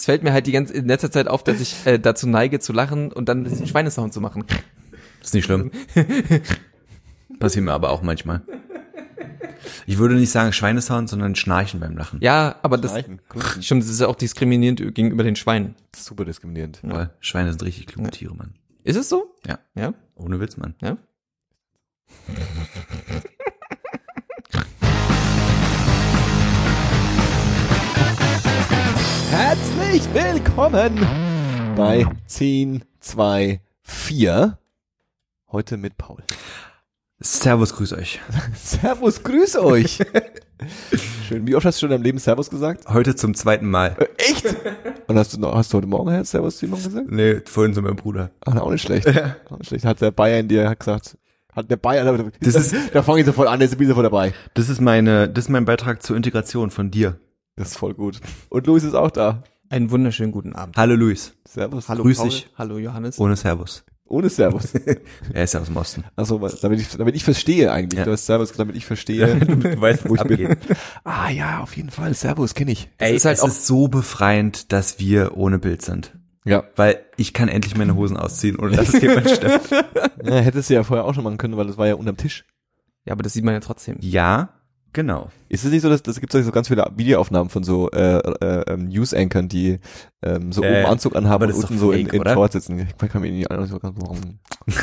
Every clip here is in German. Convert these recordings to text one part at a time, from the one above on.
es fällt mir halt die ganze in letzter Zeit auf, dass ich äh, dazu neige zu lachen und dann diesen Schweinesound zu machen. Ist nicht schlimm. Passiert mir aber auch manchmal. Ich würde nicht sagen Schweinesound, sondern Schnarchen beim Lachen. Ja, aber das Schnarchen, stimmt, das ist ja auch diskriminierend gegenüber den Schweinen. Super diskriminierend. Weil Schweine sind richtig kluge Tiere, Mann. Ist es so? Ja. Ja? Ohne Witz, Mann. Ja? Herzlich willkommen bei 10, 2, 4. Heute mit Paul. Servus, grüß euch. Servus, grüß euch. Schön. Wie oft hast du schon in deinem Leben Servus gesagt? Heute zum zweiten Mal. Echt? Und hast du noch, hast du heute Morgen Herr Servus zu jemandem gesagt? Nee, vorhin zu meinem Bruder. Ach, auch nicht schlecht. Auch nicht schlecht. Hat der Bayer in dir gesagt, hat der Bayer, Das ist- da fange ich sofort an, bin ich sofort dabei. Das ist meine, das ist mein Beitrag zur Integration von dir. Das ist voll gut. Und Luis ist auch da. Einen wunderschönen guten Abend. Hallo Luis. Servus. Hallo grüß Paul. dich. Hallo Johannes. Ohne Servus. Ohne Servus. Er ist ja aus dem Osten. Achso, damit ich, damit ich verstehe eigentlich. Ja. Du hast Servus gesagt, damit ich verstehe. Du weißt, wo ich bin. abgeht. Ah ja, auf jeden Fall. Servus, kenne ich. Ey, ist halt es auch- ist so befreiend, dass wir ohne Bild sind. Ja. Weil ich kann endlich meine Hosen ausziehen, ohne dass es jemand stört. ja. Hättest du ja vorher auch schon machen können, weil das war ja unterm Tisch. Ja, aber das sieht man ja trotzdem. Ja, genau. Ist es nicht so, dass das gibt so ganz viele Videoaufnahmen von so äh, äh, ähm, News-Ankern, die ähm, so Äh, oben Anzug anhaben und ist unten so in, fake, in oder? Shorts sitzen. Ich kann mir nicht so ganz warum.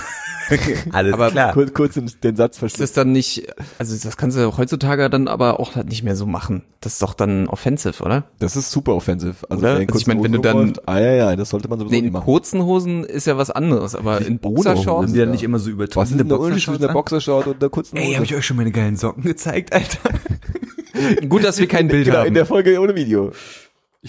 Alles Aber klar. Kurz, kurz den, Satz Ist verstehen. das dann nicht, also das kannst du heutzutage dann aber auch halt nicht mehr so machen. Das ist doch dann offensive, oder? Das ist super offensive. Also, in Also ich meine, wenn du dann- rumläuft, ah ja, ja, das sollte man sowieso Nee, nicht in machen. kurzen Hosen ist ja was anderes, aber in Boxershorts. Sind die dann nicht immer so Was übertrieben? ist denn der Unterschied zwischen der Boxershort und der kurzen Hose? Ey, habe ich euch schon meine geilen Socken gezeigt, Alter? Gut, dass wir kein Bild genau, haben. in der Folge ohne Video.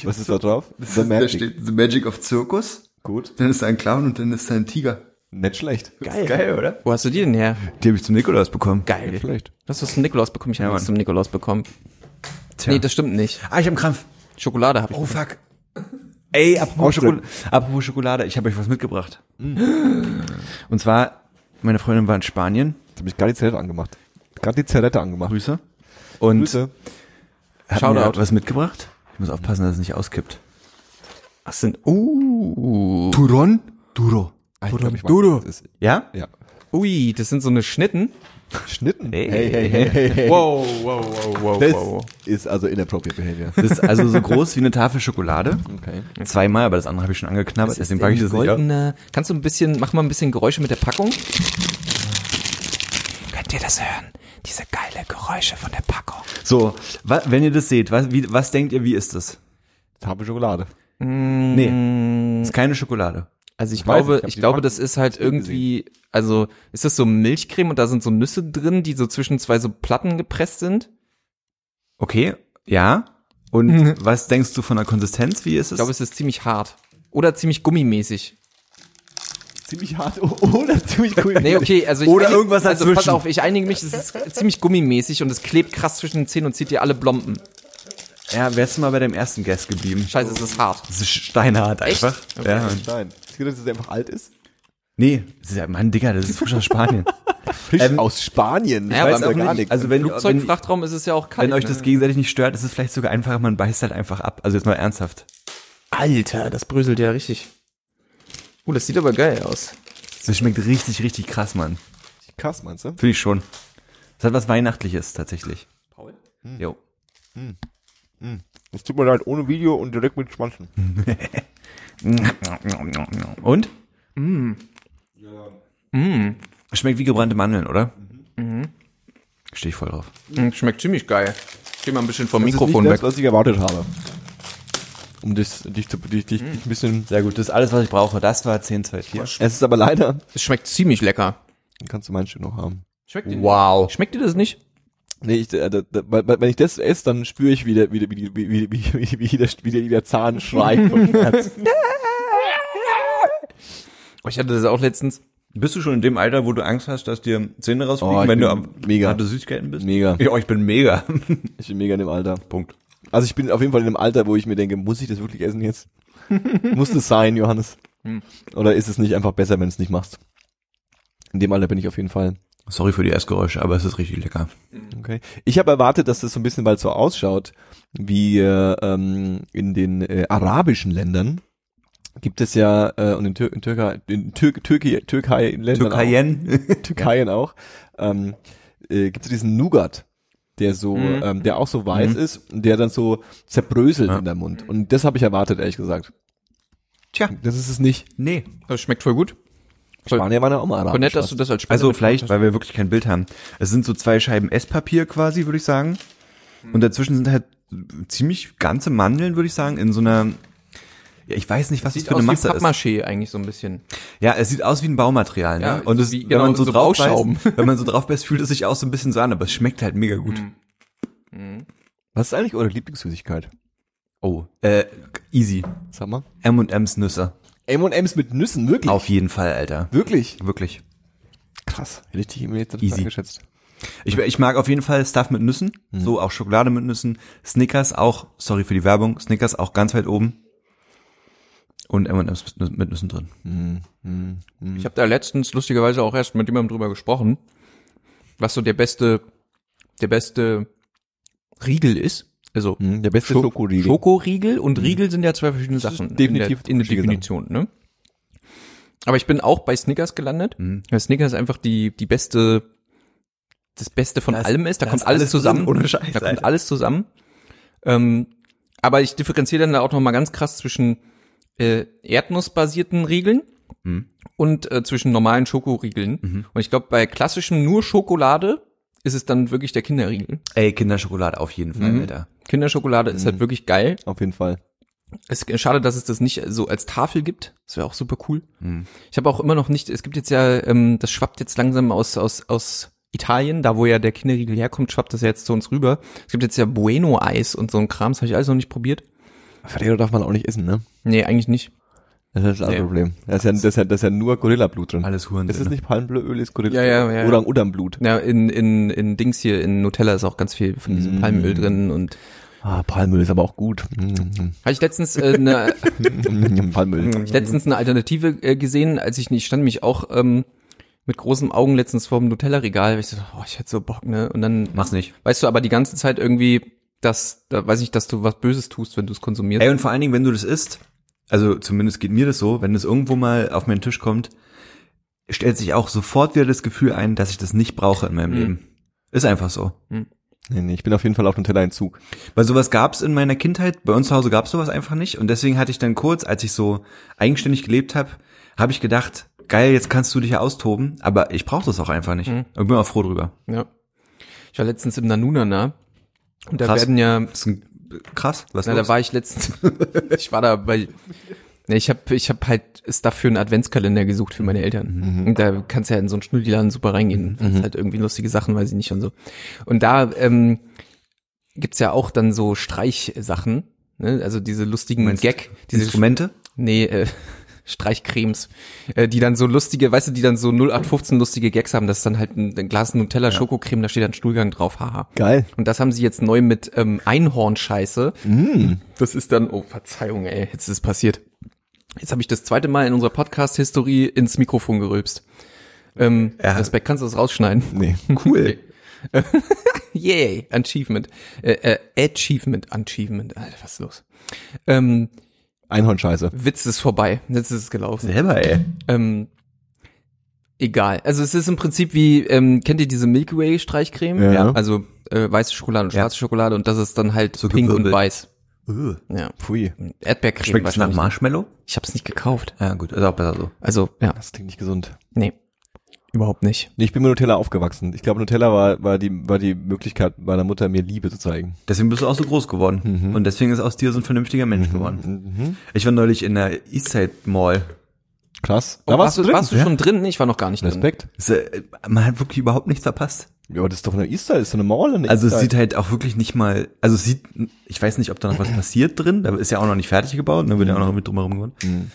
Was ist da drauf? The Da Magic. steht The Magic of Circus. Gut. Dann ist da ein Clown und dann ist da ein Tiger. Nicht schlecht. Geil. Geil, oder? Wo hast du die denn her? Die habe ich zum Nikolaus bekommen. Geil. Nicht schlecht. Das hast du zum Nikolaus bekommen. Ich habe Ja, zum Nikolaus bekommen. Tja. Nee, das stimmt nicht. ah, ich hab einen Krampf. Schokolade habe ich. Oh, fuck. Ey, apropos, Schokol apropos Schokolade, ich habe euch was mitgebracht. Und zwar, meine Freundin war in Spanien. Jetzt habe ich gerade die Zerrette angemacht. Gerade die Zerrette angemacht. Grüße. Und Grüße. hat Shoutout. mir was mitgebracht. Ich muss aufpassen, dass es nicht auskippt. Was sind? Uh. Turon Duro. Ah, ich glaub, Duro. das. Ja? Ja. Ui, das sind so eine Schnitten. Schnitten. Hey. hey, hey, hey, hey. Wow, wow, wow, wow, Das wow. ist also inappropriate behavior. Das ist also so groß wie eine Tafel Schokolade. Okay. Zweimal, aber das andere habe ich schon angeknabbert, ist deswegen packe ich das nicht auf. goldene, Kannst du ein bisschen, mach mal ein bisschen Geräusche mit der Packung? Könnt ihr das hören? Diese geile Geräusche von der Packung. So, wenn ihr das seht, was, wie, was denkt ihr, wie ist das? Tafel Schokolade. Nee, ist keine Schokolade. Also ich, Ich glaube, ich ich glaube, Packung das ist halt irgendwie, also ist das so Milchcreme und da sind so Nüsse drin, die so zwischen zwei so Platten gepresst sind? Okay, ja. Und was denkst du von der Konsistenz? Wie ist es? Ich glaube, es ist ziemlich hart. Oder ziemlich gummimäßig. Ziemlich hart oder ziemlich cool. Nee, okay, also ich Oder einig- irgendwas Also pass dazwischen. auf, ich einige mich, es ist ziemlich gummimäßig und es klebt krass zwischen den Zähnen und zieht dir alle Blomben. ja, wärst du mal bei deinem ersten Guest geblieben? Scheiße, es ist hart. Das ist steinhart Echt? einfach. Ja. und- Nein. Ist gut, dass es einfach alt ist? Nee, das ist ja, Mann, Digga, das ist frisch aus Spanien. Frisch Ähm, aus Spanien. Ja, weiß aber ja auch gar nicht. nichts. Also wenn, wenn, Flugzeugfrachtraum ist es ja auch kalt. wenn euch ne? das gegenseitig nicht stört, ist es vielleicht sogar einfacher, man beißt halt einfach ab. Also jetzt mal ernsthaft. Alter, das bröselt ja richtig. Uh, das sieht aber geil aus. Das schmeckt richtig, richtig krass, Mann. Krass, meinst du? Finde ich schon. Das hat was Weihnachtliches tatsächlich. Paul? Jo. Es tut mir leid, ohne Video und direkt mit Schwanzen. Und? Mm. Schmeckt wie gebrannte Mandeln, oder? Mhm. Stehe ich voll drauf. Mm, Schmeckt ziemlich geil. Geh mal ein bisschen vom Das ist Mikrofon nicht weg. das, was ich erwartet habe. Um dich, dich, zu, dich, dich, dich ein bisschen... Sehr gut, das ist alles, was ich brauche. Das war 1024. Es ist aber leider... Es schmeckt ziemlich lecker. Dann kannst du mein Stück noch haben. Schmeckt dir, Wow. schmeckt dir das nicht? Nee, ich, äh, da, da, weil- weil- wenn ich das esse, dann spüre ich wieder, wieder, wie, wie, wie, wie, wie, wie, der, wie, der, wie der Zahn schreit vom Schmerz. Ich hatte das auch letztens. Bist du schon in dem Alter, wo du Angst hast, dass dir Zähne rausfliegen, Oh, wenn du am mega. harte Süßigkeiten bist? Mega. Ja, ich bin mega. Ich bin mega in dem Alter. Punkt. Also ich bin auf jeden Fall in dem Alter, wo ich mir denke, muss ich das wirklich essen jetzt? muss das sein, Johannes? Oder ist es nicht einfach besser, wenn du es nicht machst? In dem Alter bin ich auf jeden Fall. Sorry für die Essgeräusche, aber es ist richtig lecker. Okay. Ich habe erwartet, dass das so ein bisschen bald so ausschaut, wie äh, ähm, in den äh, arabischen Ländern gibt es ja äh, und in, Tür in Türkei, in Tür Türkei, Türkei Ländern Türkeien. auch, Türkeien auch, ähm, äh, gibt es diesen Nougat, der so, Mhm. ähm, der auch so weiß ist und der dann so zerbröselt Ja. in der Mund. Und das habe ich erwartet, ehrlich gesagt. Tja, Das ist es nicht. nee. Das schmeckt voll gut. Spanier waren ja auch mal arabisch. nett, dass du das als Also vielleicht, weil wir wirklich kein Bild haben. Es sind so zwei Scheiben Esspapier quasi, würde ich sagen. Und dazwischen sind halt ziemlich ganze Mandeln, würde ich sagen, in so einer, ja, ich weiß nicht, was das Sieht für eine aus wie Masse ist. Pappmaché eigentlich so ein bisschen. Ja, es sieht aus wie ein Baumaterial, ne? Ja, und es, wie- wenn genau, man so, so drauf beißt, wenn man so drauf beißt, fühlt es sich auch so ein bisschen so an, aber es schmeckt halt mega gut. Was ist eigentlich eure Lieblingssüßigkeit? Oh, äh, easy. Sag mal. M&M's Nüsse. M&M's mit Nüssen, wirklich? Auf jeden Fall, Alter. Wirklich? Wirklich. Krass. Hätte ich dich immer jetzt Easy. geschätzt. Ich, ich mag auf jeden Fall Stuff mit Nüssen, so auch Schokolade mit Nüssen, Snickers auch, sorry für die Werbung, Snickers auch ganz weit oben und M&M's mit Nü- mit Nüssen drin. Ich habe da letztens lustigerweise auch erst mit jemandem drüber gesprochen, was so der beste, der beste Riegel ist. Also Hm, der beste Scho- Schokoriegel. Schokoriegel und Riegel sind ja zwei verschiedene Das Sachen definitiv in der, in der Definition, ne? Aber ich bin auch bei Snickers gelandet. Mhm. Weil Snickers einfach die die beste das Beste von Da ist- allem ist. Da, kommt alles alles zusammen. drin, ohne Scheiß, da kommt Alter. alles zusammen. Ähm, aber ich differenziere dann da auch noch mal ganz krass zwischen äh, erdnussbasierten Riegeln Mhm. und äh, zwischen normalen Schokoriegeln. Mhm. Und ich glaube, bei klassischen nur Schokolade ist es dann wirklich der Kinderriegel. Ey, Kinderschokolade auf jeden Fall, Mhm. Alter. Kinderschokolade ist halt wirklich geil. Auf jeden Fall. Es ist schade, dass es das nicht so als Tafel gibt. Das wäre auch super cool. Mhm. Ich habe auch immer noch nicht, es gibt jetzt ja, ähm, das schwappt jetzt langsam aus, aus, aus Italien, da wo ja der Kinderriegel herkommt, schwappt das ja jetzt zu uns rüber. Es gibt jetzt ja Bueno-Eis und so ein Kram, das habe ich alles noch nicht probiert. Ferrero darf man auch nicht essen, ne? Nee, eigentlich nicht. Das ist das Nee. Problem. Da ist ja, das ist ja, das ist ja nur Gorilla-Blut drin. Alles Huren. Ist es nicht Palmöl, ist Gorilla? Ja, ja, ja. Oder Udam-Blut. Ja, in, in, in Dings hier, in Nutella ist auch ganz viel von diesem Mm. Palmöl drin und Ah, Palmöl ist aber auch gut. Mm, habe ich letztens äh, eine, Palmöl. ich letztens eine Alternative äh, gesehen, als ich nicht stand mich auch ähm, mit großen Augen letztens vor dem Nutella-Regal, ich so, oh, ich hätte so Bock, ne? Und dann Mach's nicht. weißt du aber die ganze Zeit irgendwie, dass, da weiß ich, dass du was Böses tust, wenn du es konsumierst. Ey, und vor allen Dingen, wenn du das isst, also zumindest geht mir das so, wenn es irgendwo mal auf meinen Tisch kommt, stellt sich auch sofort wieder das Gefühl ein, dass ich das nicht brauche in meinem Mhm. Leben. Ist einfach so. Nee, nee, ich bin auf jeden Fall auf Nutella-Entzug. Weil sowas gab's in meiner Kindheit, bei uns zu Hause gab's sowas einfach nicht. Und deswegen hatte ich dann kurz, als ich so eigenständig gelebt habe, habe ich gedacht, geil, jetzt kannst du dich ja austoben, aber ich brauche das auch einfach nicht. Mhm. Und bin auch froh drüber. Ja. Ich war letztens im Nanunana und da Krass. werden ja, Das ist ein, krass, was na, los? da war ich letztens, ich war da, weil, ne, ich habe ich hab halt Stuff für einen Adventskalender gesucht für meine Eltern. Und da kannst du ja in so einen Schnulliladen super reingehen. Mhm. halt irgendwie lustige Sachen, weiß ich nicht und so. Und da ähm, gibt's ja auch dann so Streichsachen, ne? also diese lustigen Meinst Gag, diese Instrumente? Nee, äh, Streichcremes, äh, die dann so lustige, weißt du, die dann so 0815 lustige Gags haben. Das ist dann halt ein, ein Glas Nutella Schokocreme, da steht dann Stuhlgang drauf, haha. Geil. Und das haben sie jetzt neu mit ähm, Einhornscheiße. Mm. Das ist dann, oh Verzeihung, ey, jetzt ist es passiert. Jetzt habe ich das zweite Mal in unserer Podcast-Historie ins Mikrofon gerülpst. Ähm, Ja. Respekt, kannst du das rausschneiden? Nee. Cool. Yay, Achievement. Äh, äh, Achievement, Achievement. Alter, was ist los? Ähm, Einhornscheiße. Witz ist vorbei. Jetzt ist es gelaufen. Selber, ey. Ähm, egal. Also es ist im Prinzip wie, ähm, kennt ihr diese Milky Way Streichcreme? Ja. Also äh, weiße Schokolade und Ja. schwarze Schokolade und das ist dann halt So pink und gewirbelt. weiß. Uh. Ja. Pfui. Erdbeercreme Schmeckt es nach. Marshmallow? Ich habe es nicht gekauft. Ja, gut, ist auch besser so. Also ja, Das klingt nicht gesund. nee, überhaupt nicht. Nee, ich bin mit Nutella aufgewachsen. Ich glaube, Nutella war, war, die, war die Möglichkeit meiner Mutter, mir Liebe zu zeigen. Deswegen bist du auch so groß geworden. Mhm. Und deswegen ist aus dir so ein vernünftiger Mensch geworden. Mhm. Ich war neulich in der Eastside Mall. Krass. Oh, warst, du, drin? warst du Ja. schon drin? Ich war noch gar nicht drin. Respekt. Äh, man hat wirklich überhaupt nichts verpasst. Ja, aber das ist doch eine Easter, ist so eine Mall. Eine Also es sieht halt auch wirklich nicht mal, also es sieht, ich weiß nicht, ob da noch was passiert drin, da ist ja auch noch nicht fertig gebaut, da wird ja auch noch mit drumherum gewonnen.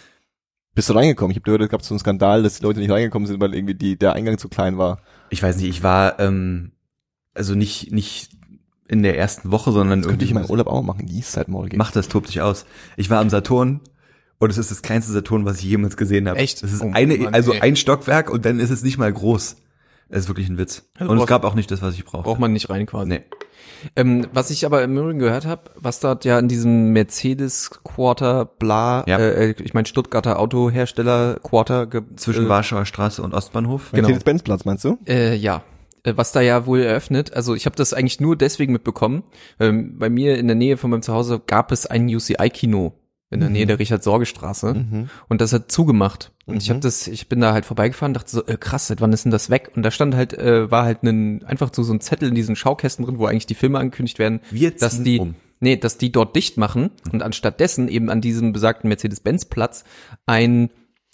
Bist du reingekommen? Ich habe gehört, es gab so einen Skandal, dass die Leute nicht reingekommen sind, weil irgendwie die, der Eingang zu klein war. Ich weiß nicht, ich war, ähm, also nicht, nicht in der ersten Woche, sondern Das könnte ich in meinem Urlaub auch machen, die Eastside Mall gehen. mach das, tobt sich aus. Ich war am Saturn und es ist das kleinste Saturn, was ich jemals gesehen habe. Echt? Es ist Oh eine, Mann, also ey. ein Stockwerk und dann ist es nicht mal groß. Es ist wirklich ein Witz. Also Und es gab auch nicht das, was ich brauchte. Braucht man nicht rein quasi. Nee. Ähm, was ich aber im Übrigen gehört habe, was dort ja in diesem Mercedes Quarter bla, Ja. äh, äh, ich meine Stuttgarter Autohersteller Quarter Zwischen äh, Warschauer Straße und Ostbahnhof. Genau. Mercedes-Benz-Platz, meinst du? Äh, ja. Äh, Was da ja wohl eröffnet, also ich habe das eigentlich nur deswegen mitbekommen. Ähm, bei mir in der Nähe von meinem Zuhause gab es ein UCI-Kino in der Nähe der Richard-Sorge-Straße Mhm. und das hat zugemacht. Und ich Mhm. habe das, ich bin da halt vorbeigefahren, dachte so, äh, krass, seit wann ist denn das weg? Und da stand halt, äh, war halt ein, einfach so, so ein Zettel in diesen Schaukästen drin, wo eigentlich die Filme angekündigt werden, Wir dass die, um. nee, dass die dort dicht machen und anstattdessen eben an diesem besagten Mercedes-Benz-Platz ein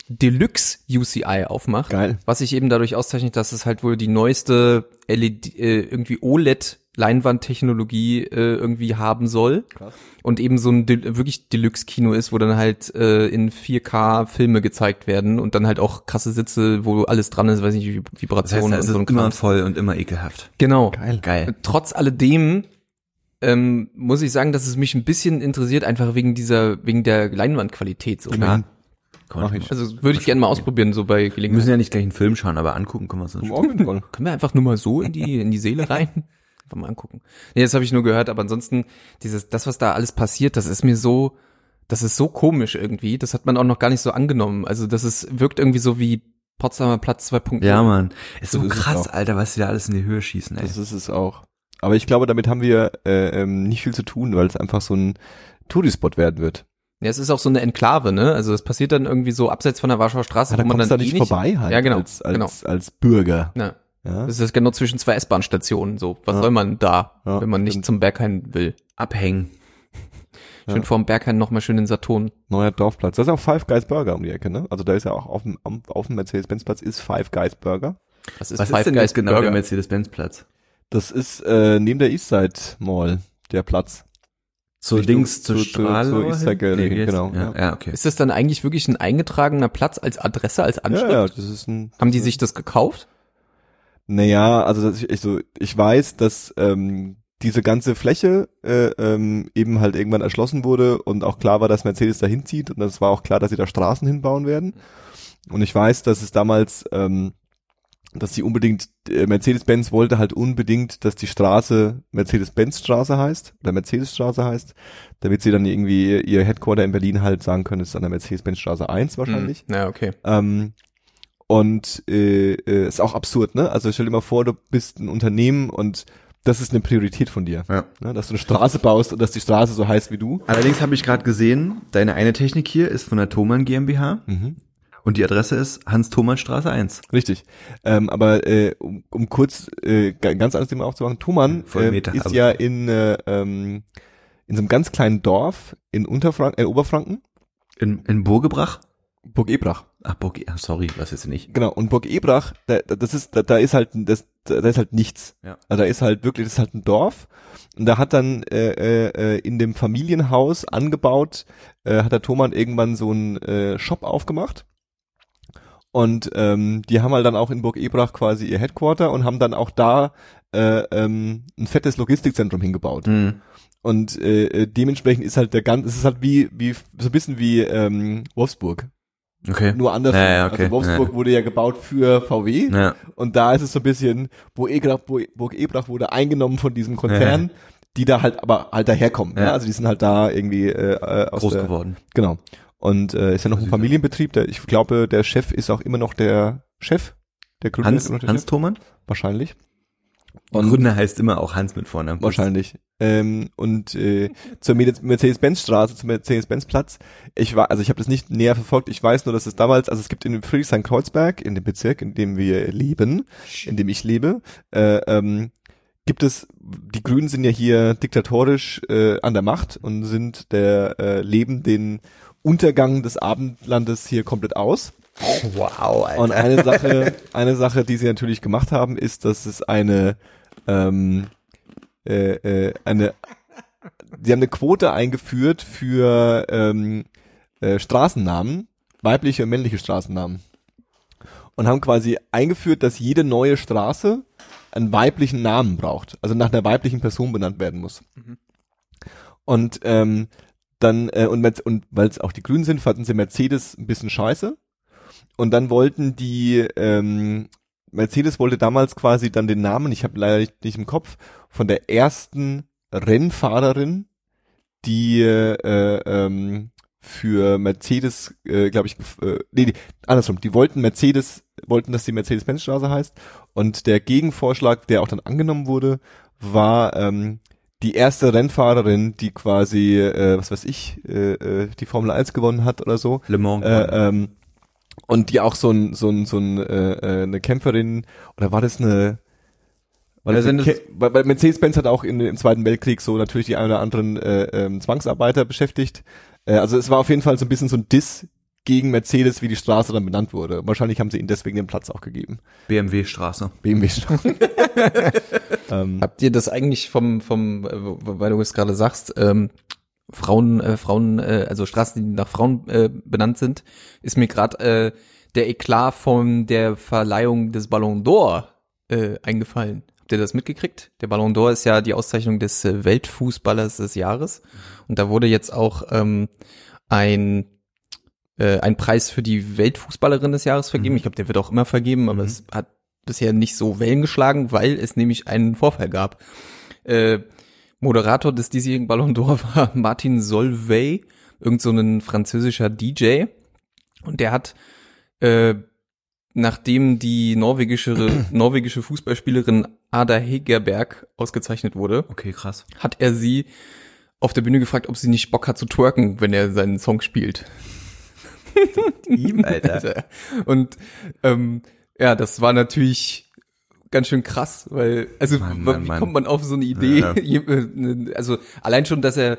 Deluxe UCI aufmacht. Geil. Was sich eben dadurch auszeichnet, dass es halt wohl die neueste LED, äh, irgendwie OLED Leinwandtechnologie äh, irgendwie haben soll Krass. und eben so ein De wirklich Deluxe Kino ist, wo dann halt äh, in 4K Filme gezeigt werden und dann halt auch krasse Sitze, wo alles dran ist, weiß nicht, Vib- Das heißt, Vibrationen es und ist so ein immer voll und immer ekelhaft. Genau. Geil. Geil. Trotz alledem ähm, muss ich sagen, dass es mich ein bisschen interessiert, einfach wegen dieser, wegen der Leinwandqualität so. Klar. Mach ich. Also würde ich gerne mal ausprobieren, so bei Wir Gelegenheit. müssen ja nicht gleich einen Film schauen, aber angucken können wir uns. Morgen voll. Können wir einfach nur mal so in die, in die Seele rein? Einfach mal angucken. Nee, das habe ich nur gehört, aber ansonsten, dieses, das, was da alles passiert, das ist mir so, das ist so komisch irgendwie. Das hat man auch noch gar nicht so angenommen. Also das ist, wirkt irgendwie so wie Potsdamer Platz 2.0. Ja, Mann. Ist so Das ist es krass. Alter, was die da alles in die Höhe schießen, ey. Das ist es auch. Aber ich glaube, damit haben wir äh, ähm, nicht viel zu tun, weil es einfach so ein Tourispot werden wird. Ja, es ist auch so eine Enklave, ne? Also das passiert dann irgendwie so abseits von der Warschauer Straße, da wo man dann eh da nicht vorbei halt Ja, genau. als, als, genau. als Bürger. Ja. Ja? Das ist genau zwischen zwei S-Bahn-Stationen. So, was Ja. soll man da, Ja, wenn man nicht zum Berghain will? Abhängen. Schön Ja. vorm Berghain noch mal schön den Saturn. Neuer Dorfplatz. Das ist auch Five Guys Burger um die Ecke, ne? Also da ist ja auch auf dem, auf dem Mercedes-Benz-Platz ist Five Guys Burger. Das ist Was Five ist denn Guys genau der Burger. Mercedes-Benz-Platz? Das ist äh, neben der Eastside Mall, der Platz. Zur Richtung- Dings, zur zu- zu- Straße. zur East Side Gallery, wie jetzt? genau, Ja, ja. ja, okay. Ist das dann eigentlich wirklich ein eingetragener Platz als Adresse, als Anschrift? Ja, ja, das ist ein. Haben die sich das gekauft? Naja, also das, ich, so, ich weiß, dass ähm, diese ganze Fläche äh, ähm, eben halt irgendwann erschlossen wurde und auch klar war, dass Mercedes da hinzieht und es war auch klar, dass sie da Straßen hinbauen werden. Und ich weiß, dass es damals, ähm, dass sie unbedingt, äh, Mercedes-Benz wollte halt unbedingt, dass die Straße Mercedes-Benz-Straße heißt oder Mercedes-Straße heißt, damit sie dann irgendwie ihr Headquarter in Berlin halt sagen können, es ist an der Mercedes-Benz-Straße 1 wahrscheinlich. Hm. Ja, okay. Ähm, und äh, äh, ist auch absurd, ne? Also stell dir mal vor, du bist ein Unternehmen und das ist eine Priorität von dir. Ja. Ne? Dass du eine Straße baust und dass die Straße so heißt wie du. Allerdings habe ich gerade gesehen, deine eine Technik hier ist von der Thomann GmbH Mhm. und die Adresse ist Hans-Thomann-Straße 1. Richtig. Ähm, aber äh, um, um kurz äh, ga- ganz anderes Thema aufzumachen, Thomann äh, ist aber- ja in, äh, ähm, in so einem ganz kleinen Dorf in Unterfranken, äh, Oberfranken, In, in Burgebrach? Burg Ebrach. Ach, Burg, ach, sorry, was jetzt nicht. Genau, und Burg Ebrach, da, da- das ist, da, da ist halt, das, da, ist halt nichts. Ja. Also da ist halt wirklich, das ist halt ein Dorf. Und da hat dann äh, äh, äh, in dem Familienhaus angebaut, äh, hat der Thomann irgendwann so einen äh, Shop aufgemacht. Und ähm, die haben halt dann auch in Burg Ebrach quasi ihr Headquarter und haben dann auch da äh, ähm, ein fettes Logistikzentrum hingebaut. Hm. Und äh, äh, dementsprechend ist halt der ganze, es ist halt wie, wie so ein bisschen wie ähm, Wolfsburg. Okay. Nur anders. Ja, ja, okay. Also Wolfsburg wurde ja gebaut für VW. Ja. Und da ist es so ein bisschen, Burg Ebrach, Burg Ebrach wurde eingenommen von diesem Konzern, die da halt aber halt daherkommen. Ja. Ja. Also die sind halt da irgendwie äh, äh, aus Groß der, geworden. Genau. Und äh, ist ja noch ein Familienbetrieb. Der, ich glaube, der Chef ist auch immer noch der Chef. Der Gründer Hans, der Hans Chef. Thomann? Wahrscheinlich. Und Gründer heißt immer auch Hans mit Vornamen. Wahrscheinlich. Ähm, und äh, zur Mercedes- Mercedes-Benz-Straße, zum Mercedes-Benz-Platz. Ich war, also ich habe das nicht näher verfolgt. Ich weiß nur, dass es damals, also es gibt in Friedrichshain-Kreuzberg, in dem Bezirk, in dem wir leben, in dem ich lebe, äh, ähm, gibt es, die Grünen sind ja hier diktatorisch äh, an der Macht und sind der, äh, leben den Untergang des Abendlandes hier komplett aus. Wow, Alter. Und eine Sache, eine Sache, die sie natürlich gemacht haben, ist, dass es eine, ähm, äh, äh, eine, sie haben eine Quote eingeführt für ähm, äh, Straßennamen, weibliche und männliche Straßennamen. Und haben quasi eingeführt, dass jede neue Straße einen weiblichen Namen braucht, also nach einer weiblichen Person benannt werden muss. Und ähm, dann äh, und, und weil es auch die Grünen sind, fanden sie Mercedes ein bisschen scheiße. Und dann wollten die ähm, Mercedes wollte damals quasi dann den Namen, ich habe leider nicht, nicht im Kopf, von der ersten Rennfahrerin, die äh, ähm, für Mercedes, äh, glaube ich, äh, nee, andersrum, die wollten Mercedes, wollten, dass die Mercedes-Benz-Straße heißt und der Gegenvorschlag, der auch dann angenommen wurde, war ähm, die erste Rennfahrerin, die quasi, äh, was weiß ich, äh, äh, die Formel 1 gewonnen hat oder so. Le Mans. Äh, ähm, und die auch so ein, so ein, so ein, äh, äh, eine Kämpferin, oder war das eine, war Ja, das weil, weil Mercedes-Benz hat auch in, im Zweiten Weltkrieg so natürlich die ein oder anderen äh, ähm, Zwangsarbeiter beschäftigt. Äh, also es war auf jeden Fall so ein bisschen so ein Diss gegen Mercedes, wie die Straße dann benannt wurde. Wahrscheinlich haben sie ihnen deswegen den Platz auch gegeben. BMW-Straße. BMW-Straße. ähm, Habt ihr das eigentlich vom, vom, äh, weil du es gerade sagst, ähm, Frauen, äh, Frauen, äh, also Straßen, die nach Frauen äh, benannt sind, ist mir gerade äh, der Eklat von der Verleihung des Ballon d'Or äh, eingefallen. Habt ihr das mitgekriegt? Der Ballon d'Or ist ja die Auszeichnung des äh, Weltfußballers des Jahres. Und da wurde jetzt auch ähm, ein äh, ein Preis für die Weltfußballerin des Jahres vergeben. Ich glaube, der wird auch immer vergeben, aber es hat bisher nicht so Wellen geschlagen, weil es nämlich einen Vorfall gab. Äh, Moderator des diesjährigen Ballon d'Or war Martin Solveig, irgend so ein französischer DJ. Und der hat, äh, nachdem die norwegische, norwegische Fußballspielerin Ada Hegerberg ausgezeichnet wurde, Okay, krass. hat er sie auf der Bühne gefragt, ob sie nicht Bock hat zu twerken, wenn er seinen Song spielt. Ihm, Alter. Und ähm, ja, das war natürlich ganz schön krass, weil, also Mann, wie Mann, Mann. kommt man auf so eine Idee? Ja. Äh, Also allein schon, dass er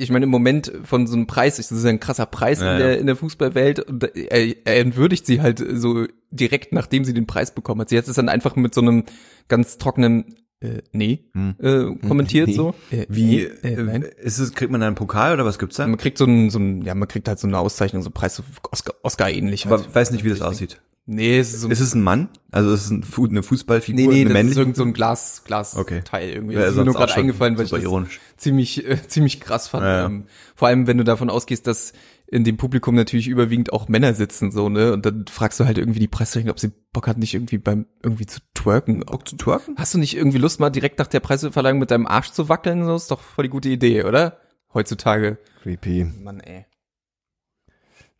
ich meine, im Moment von so einem Preis, das ist ja ein krasser Preis Ja, in, der, in der Fußballwelt, und er, er entwürdigt sie halt so direkt, nachdem sie den Preis bekommen hat. Sie hat es dann einfach mit so einem ganz trockenen äh, Nee Hm. äh, kommentiert Nee. so. Äh, Wie, äh, äh, nein. ist es, kriegt man da einen Pokal oder was gibt's da? Man kriegt so ein, so ein, ja, man kriegt halt so eine Auszeichnung, so einen Preis, so Oscar, Oscar ähnlich halt. Aber weiß nicht, wie das aussieht. Nee, es ist so Ist es ein Mann? Also ist es ein, Fu- eine Fußballfigur? Nee, nee, eine das männliche? ist irgend so ein Glas, Glas Okay. Teil irgendwie. Ja, das ist mir nur gerade eingefallen, weil ich das ironisch. ziemlich, äh, ziemlich krass fand. Ja, ja. Ähm, vor allem, wenn du davon ausgehst, dass in dem Publikum natürlich überwiegend auch Männer sitzen, so, ne? Und dann fragst du halt irgendwie die Presse, ob sie Bock hat, nicht irgendwie beim, irgendwie zu twerken. Bock zu twerken? Hast du nicht irgendwie Lust, mal direkt nach der Presseverleihung mit deinem Arsch zu wackeln? So ist doch voll die gute Idee, oder? Heutzutage. creepy. Mann, ey.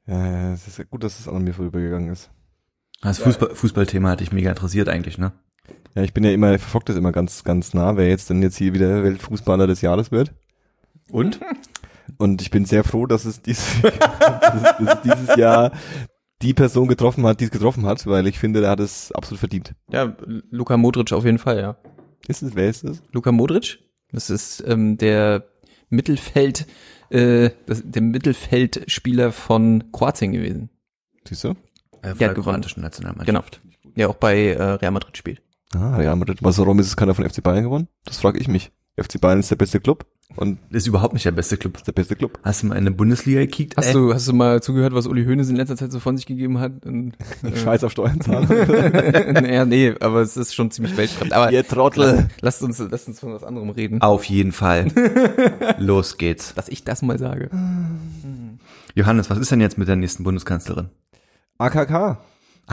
Ja, ja, es ist ja gut, dass es an mir vorübergegangen ist. Das Fußball, Fußballthema hat dich mega interessiert eigentlich, ne? Ja, ich bin ja immer, verfolgt das immer ganz, ganz nah, wer jetzt denn jetzt hier wieder Weltfußballer des Jahres wird. Und? Und ich bin sehr froh, dass es, dies, dass es, dass es dieses Jahr die Person getroffen hat, die es getroffen hat, weil ich finde, der hat es absolut verdient. Ja, Luka Modric auf jeden Fall, ja. Ist es, wer ist es? Luka Modric. Das ist ähm, der Mittelfeld, äh, das, der Mittelfeldspieler von Kroatien gewesen. Siehst du? Äh, Ja, gewonnen. kroatischen Nationalmannschaft. Genau. Der auch bei äh, Real Madrid spielt. Ah, Real Madrid. Was, warum ist es keiner von FC Bayern gewonnen? Das frage ich mich. FC Bayern ist der beste Club und Ist überhaupt nicht der beste Club. ist der beste Club. Hast du mal in eine Bundesliga gekickt? Hast ey? du, hast du mal zugehört, was Uli Hoeneß in letzter Zeit so von sich gegeben hat? Und, Scheiß auf Steuern zahlen. naja, nee, aber es ist schon ziemlich weltfremd. Aber Ihr Trottel. lasst uns, lasst uns von was anderem reden. Auf jeden Fall. Los geht's. Dass ich das mal sage. Johannes, was ist denn jetzt mit der nächsten Bundeskanzlerin? AKK.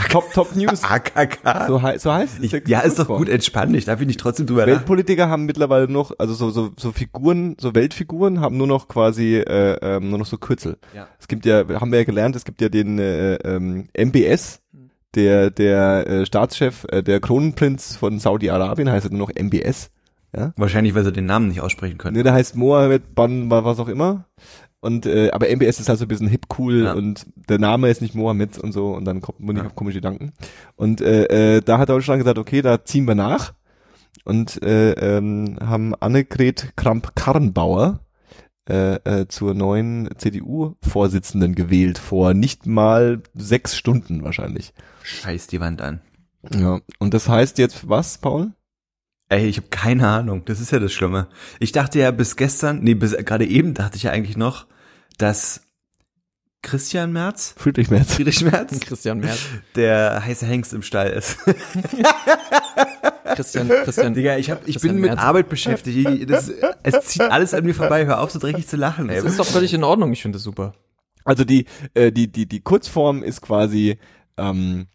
Top, Top News. AKK. So, hei so heißt es. Ich, ja, ist doch gut, entspann dich. Darf ich nicht trotzdem drüber? Weltpolitiker haben mittlerweile noch, also so, so, so Figuren, so Weltfiguren haben nur noch quasi äh, ähm, nur noch so Kürzel. Ja. Es gibt ja, haben wir ja gelernt, es gibt ja den äh, ähm, MBS, der der äh, Staatschef, äh, der Kronenprinz von Saudi-Arabien heißt er nur noch MBS. Wahrscheinlich, weil sie den Namen nicht aussprechen können. Ne, der heißt Mohammed Ban, was auch immer. Und äh, aber MBS ist halt so ein bisschen hip cool Ja. und der Name ist nicht Mohammed und so und dann kommt man nicht Ja. auf komische Gedanken. Und äh, äh, da hat Deutschland gesagt, okay, da ziehen wir nach und äh, ähm, haben Annegret Kramp-Karrenbauer äh, äh, zur neuen CDU-Vorsitzenden gewählt vor nicht mal sechs Stunden wahrscheinlich. Scheiß die Wand an. Ja. Und das heißt jetzt was, Paul? Ey, ich habe keine Ahnung. Das ist ja das Schlimme. Ich dachte ja bis gestern, nee, bis gerade eben dachte ich ja eigentlich noch, dass Christian Merz, Friedrich Merz. Friedrich Merz, Christian Merz. der heiße Hengst im Stall ist. Christian, Christian. Digga, ich, hab, ich Christian bin mit Merz. Arbeit beschäftigt. Ich- Das, es zieht alles an mir vorbei. Hör auf, so dreckig zu lachen. Ey. Das ist doch völlig in Ordnung. Ich finde das super. Also die, äh, die, die, die Kurzform ist quasi ähm,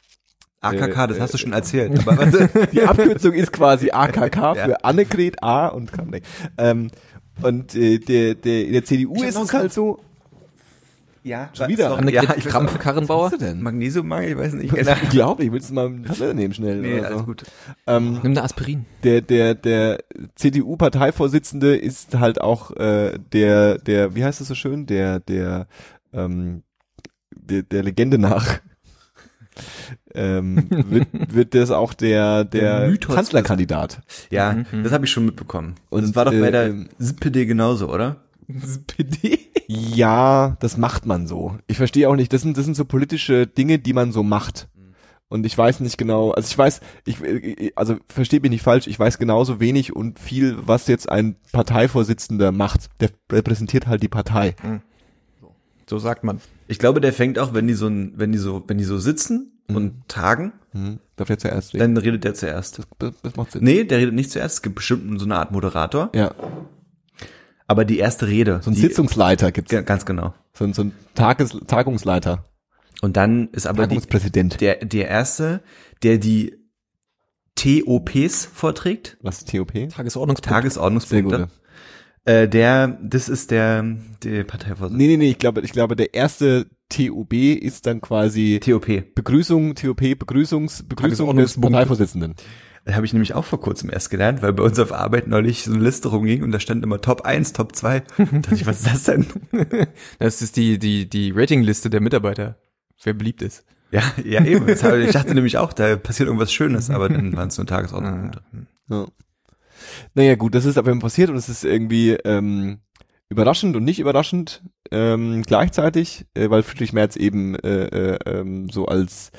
AKK, das äh, hast du schon erzählt. Aber warte. Die Abkürzung ist quasi AKK Ja. für Annegret A und K. Nee. Ähm, und äh, der, der, in der CDU ist es halt so. Ja, Schon wieder. sorry. Ja, ich auch- Karrenbauer. Was ist denn? Magnesiummangel, ich weiß nicht genau. Ich glaube, ich will es mal eine Tablette nehmen schnell. Nee, oder so. alles gut. Ähm, Nimm eine Aspirin. der der der CDU-Parteivorsitzende ist halt auch äh, der der wie heißt das so schön der der ähm, der, der Legende nach ähm, wird, wird das auch der der, Der Kanzlerkandidat Ja, Mhm. das habe ich schon mitbekommen. Und das war doch bei äh, der ähm, SPD genauso, oder? SPD? ja das macht man so ich verstehe auch nicht das sind das sind so politische Dinge die man so macht und ich weiß nicht genau also ich weiß ich also verstehe mich nicht falsch ich weiß genauso wenig und viel was jetzt ein Parteivorsitzender macht der repräsentiert halt die Partei So sagt man. Ich glaube, der fängt auch, wenn die so, ein- wenn die so, wenn die so sitzen und tagen, Hm, darf der zuerst reden? dann redet der zuerst. Das, das macht Sinn. Nee, der redet nicht zuerst. Es gibt bestimmt so eine Art Moderator. Ja, Aber die erste Rede. so ein die, Sitzungsleiter gibt's. Ga- Ganz genau. So ein, so ein Tages, Tagungsleiter. Und dann ist aber die, der, der erste, der die TOPs vorträgt. Was ist TOP? Tagesordnungspunkt. Sehr Tagesordnungspunkte. gut. Äh, der, das ist der, der Parteivorsitzende. Nee, nee, nee, ich glaube, ich glaube, der erste TOB ist dann quasi TOP. Begrüßung, TOP, Begrüßung, Begrüßung des. Parteivorsitzenden. Das habe ich nämlich auch vor kurzem erst gelernt, weil bei uns auf Arbeit neulich so eine Liste rumging und da stand immer Top 1, Top 2. Da dachte ich, was ist das denn? Das ist die, die, die Ratingliste der Mitarbeiter. Wer beliebt ist. Ja, ja eben. Ich dachte nämlich auch, da passiert irgendwas Schönes, aber dann waren es nur Tagesordnungspunkte. Ja. Naja, gut, das ist aber passiert und es ist irgendwie ähm, überraschend und nicht überraschend ähm, gleichzeitig, äh, weil Friedrich Merz eben äh, äh, ähm, so als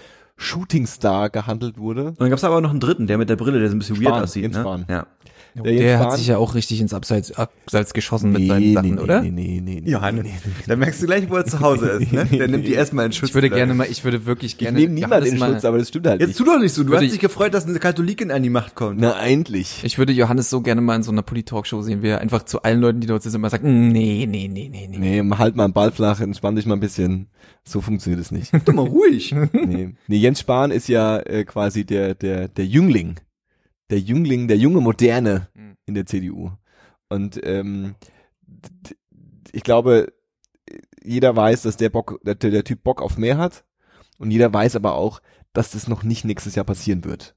Shootingstar gehandelt wurde. Und dann gab es aber noch einen dritten, der mit der Brille, der so ein bisschen Spahn, weird aussieht. Ne? Ja. Der Der, hat sich ja auch richtig ins Abseits, Abseits geschossen mit seinen Sachen, nee, oder? Nee, nee, nee, nee. Johannes, da merkst du gleich, wo er zu Hause ist. Ne? Der nimmt die erstmal in Schutz. Ich würde gerne mal, ich würde wirklich Ich gerne. nehme niemand in mal- Schutz, aber das stimmt halt Jetzt nicht. tu doch nicht so. Du Würde hast ich- dich gefreut, dass eine Katholikin an die Macht kommt. Na, endlich. Ich würde Johannes so gerne mal in so einer Polit-Talkshow sehen, wie er einfach zu allen Leuten, die dort sind, immer sagt, "Mm, nee, nee, nee, nee, nee. Nee, halt mal einen Ball flach, entspann dich mal ein bisschen. So funktioniert es nicht. Du mal ruhig. nee. nee, Jens Spahn ist ja äh, quasi der, der, der Jüngling. Der Jüngling, der junge Moderne Mhm. in der CDU. Und ähm, ich glaube, jeder weiß, dass der Bock, der, der Typ Bock auf mehr hat. Und jeder weiß aber auch, dass das noch nicht nächstes Jahr passieren wird.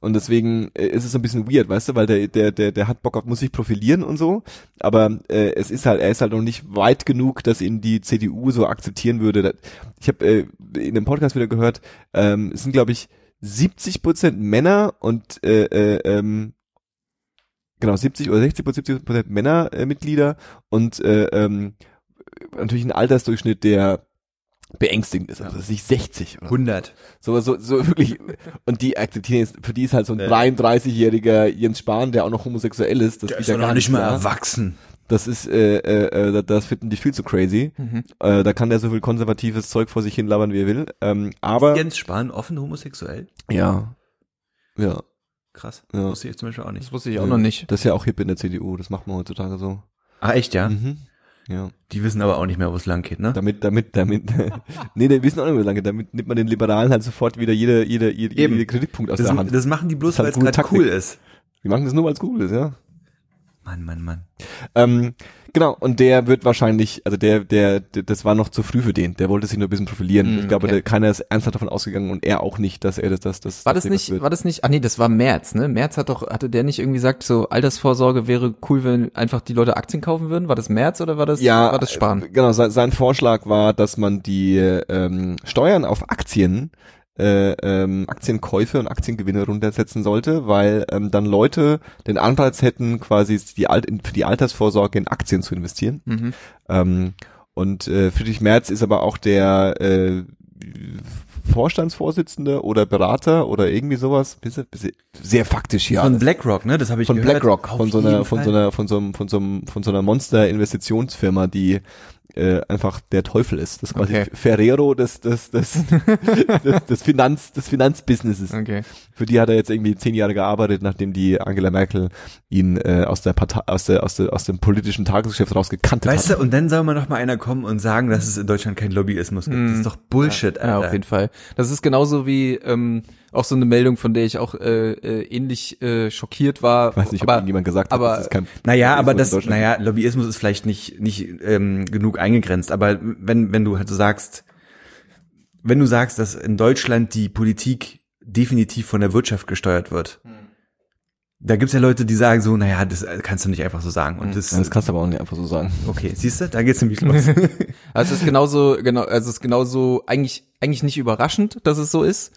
Und deswegen äh, ist es so ein bisschen weird, weißt du, weil der, der, der, der hat Bock auf, muss sich profilieren und so. Aber äh, es ist halt, er ist halt noch nicht weit genug, dass ihn die CDU so akzeptieren würde. Ich habe äh, in dem Podcast wieder gehört, ähm, es sind, glaube ich, 70 Prozent Männer und äh, äh, ähm, genau 70 oder 60 Prozent, 70 Prozent Männer äh, Mitglieder und äh, ähm, natürlich ein Altersdurchschnitt, der beängstigend ist. Also das ist nicht 60 oder 100. so, so, so wirklich. Und die akzeptieren jetzt, für die ist halt so ein Ja. 33-jähriger Jens Spahn, der auch noch homosexuell ist. Das Der ist ja gar noch nicht mal erwachsen. Das ist, äh, äh, äh, das finden die viel zu crazy. Mhm. Äh, da kann der so viel konservatives Zeug vor sich hin labern, wie er will. Ähm, aber Jens Spahn offen homosexuell? ja, ja, Krass. Ja. Wusste ich zum Beispiel auch nicht. Das wusste ich auch noch nicht. das ist ja auch hip in der CDU. Das macht man heutzutage so. Ah, echt, ja? Mhm. Ja, Die wissen aber auch nicht mehr, wo es lang geht, ne? damit, damit, damit, nee, die wissen auch nicht mehr lange, damit nimmt man den Liberalen halt sofort wieder jede, jede, jede, jede Kreditpunkt aus Das, der Hand. das machen die bloß, Das ist weil es gerade cool ist. Die machen das nur, weil es cool ist, ja. Mann, Mann, Mann. Ähm, genau, und der wird wahrscheinlich, also der, der, der, das war noch zu früh für den. Der wollte sich nur ein bisschen profilieren. Mm, ich glaube, okay. der, keiner ist ernsthaft davon ausgegangen und er auch nicht, dass er das, das, das. War das nicht, wird. war das nicht, ah nee, das war März, ne? März hat doch, hatte der nicht irgendwie gesagt, so Altersvorsorge wäre cool, wenn einfach die Leute Aktien kaufen würden? War das März oder war das, ja, war das Spahn? äh, Genau, sein, sein Vorschlag war, dass man die ähm, Steuern auf Aktien, äh, ähm, Aktienkäufe und Aktiengewinne runtersetzen sollte, weil ähm, dann Leute den Anreiz hätten, quasi die Alt für die Altersvorsorge in Aktien zu investieren. Mhm. Ähm, und äh, Friedrich Merz ist aber auch der äh, Vorstandsvorsitzende oder Berater oder irgendwie sowas. Bisschen, bisschen, sehr faktisch hier. Von alles. BlackRock, ne? Das habe ich von gehört. BlackRock, Auf von so einer, von so einer, von so einem, von so einem, von so einer Monster-Investitionsfirma, die äh, einfach der Teufel ist. Das ist quasi Okay. Ferrero des, des, des, des, des Finanz, des Finanzbusinesses. Okay. Für die hat er jetzt irgendwie zehn Jahre gearbeitet, nachdem die Angela Merkel ihn äh, aus der Partei, aus der, aus der, aus dem politischen Tagesgeschäft rausgekantet Weißt hat. du, und dann soll mal noch mal einer kommen und sagen, dass es in Deutschland keinen Lobbyismus gibt. Das ist doch Bullshit, Ja, Alter. auf jeden Fall. Das ist genauso wie, ähm, auch so eine Meldung, von der ich auch äh, äh, ähnlich äh, schockiert war. Ich weiß nicht, ob aber, irgendjemand gesagt aber- hat, das ist kein Naja, aber das, naja, Lobbyismus ist vielleicht nicht, nicht ähm, genug eingegrenzt, aber wenn, wenn du halt so sagst, wenn du sagst, dass in Deutschland die Politik definitiv von der Wirtschaft gesteuert wird, da gibt's ja Leute, die sagen so, naja, das äh, kannst du nicht einfach so sagen. Und das, Ja, das kannst du aber auch nicht einfach so sagen. okay, siehst du, da geht's nämlich los. Also es ist genauso, genau, also es ist genauso eigentlich eigentlich nicht überraschend, dass es so ist.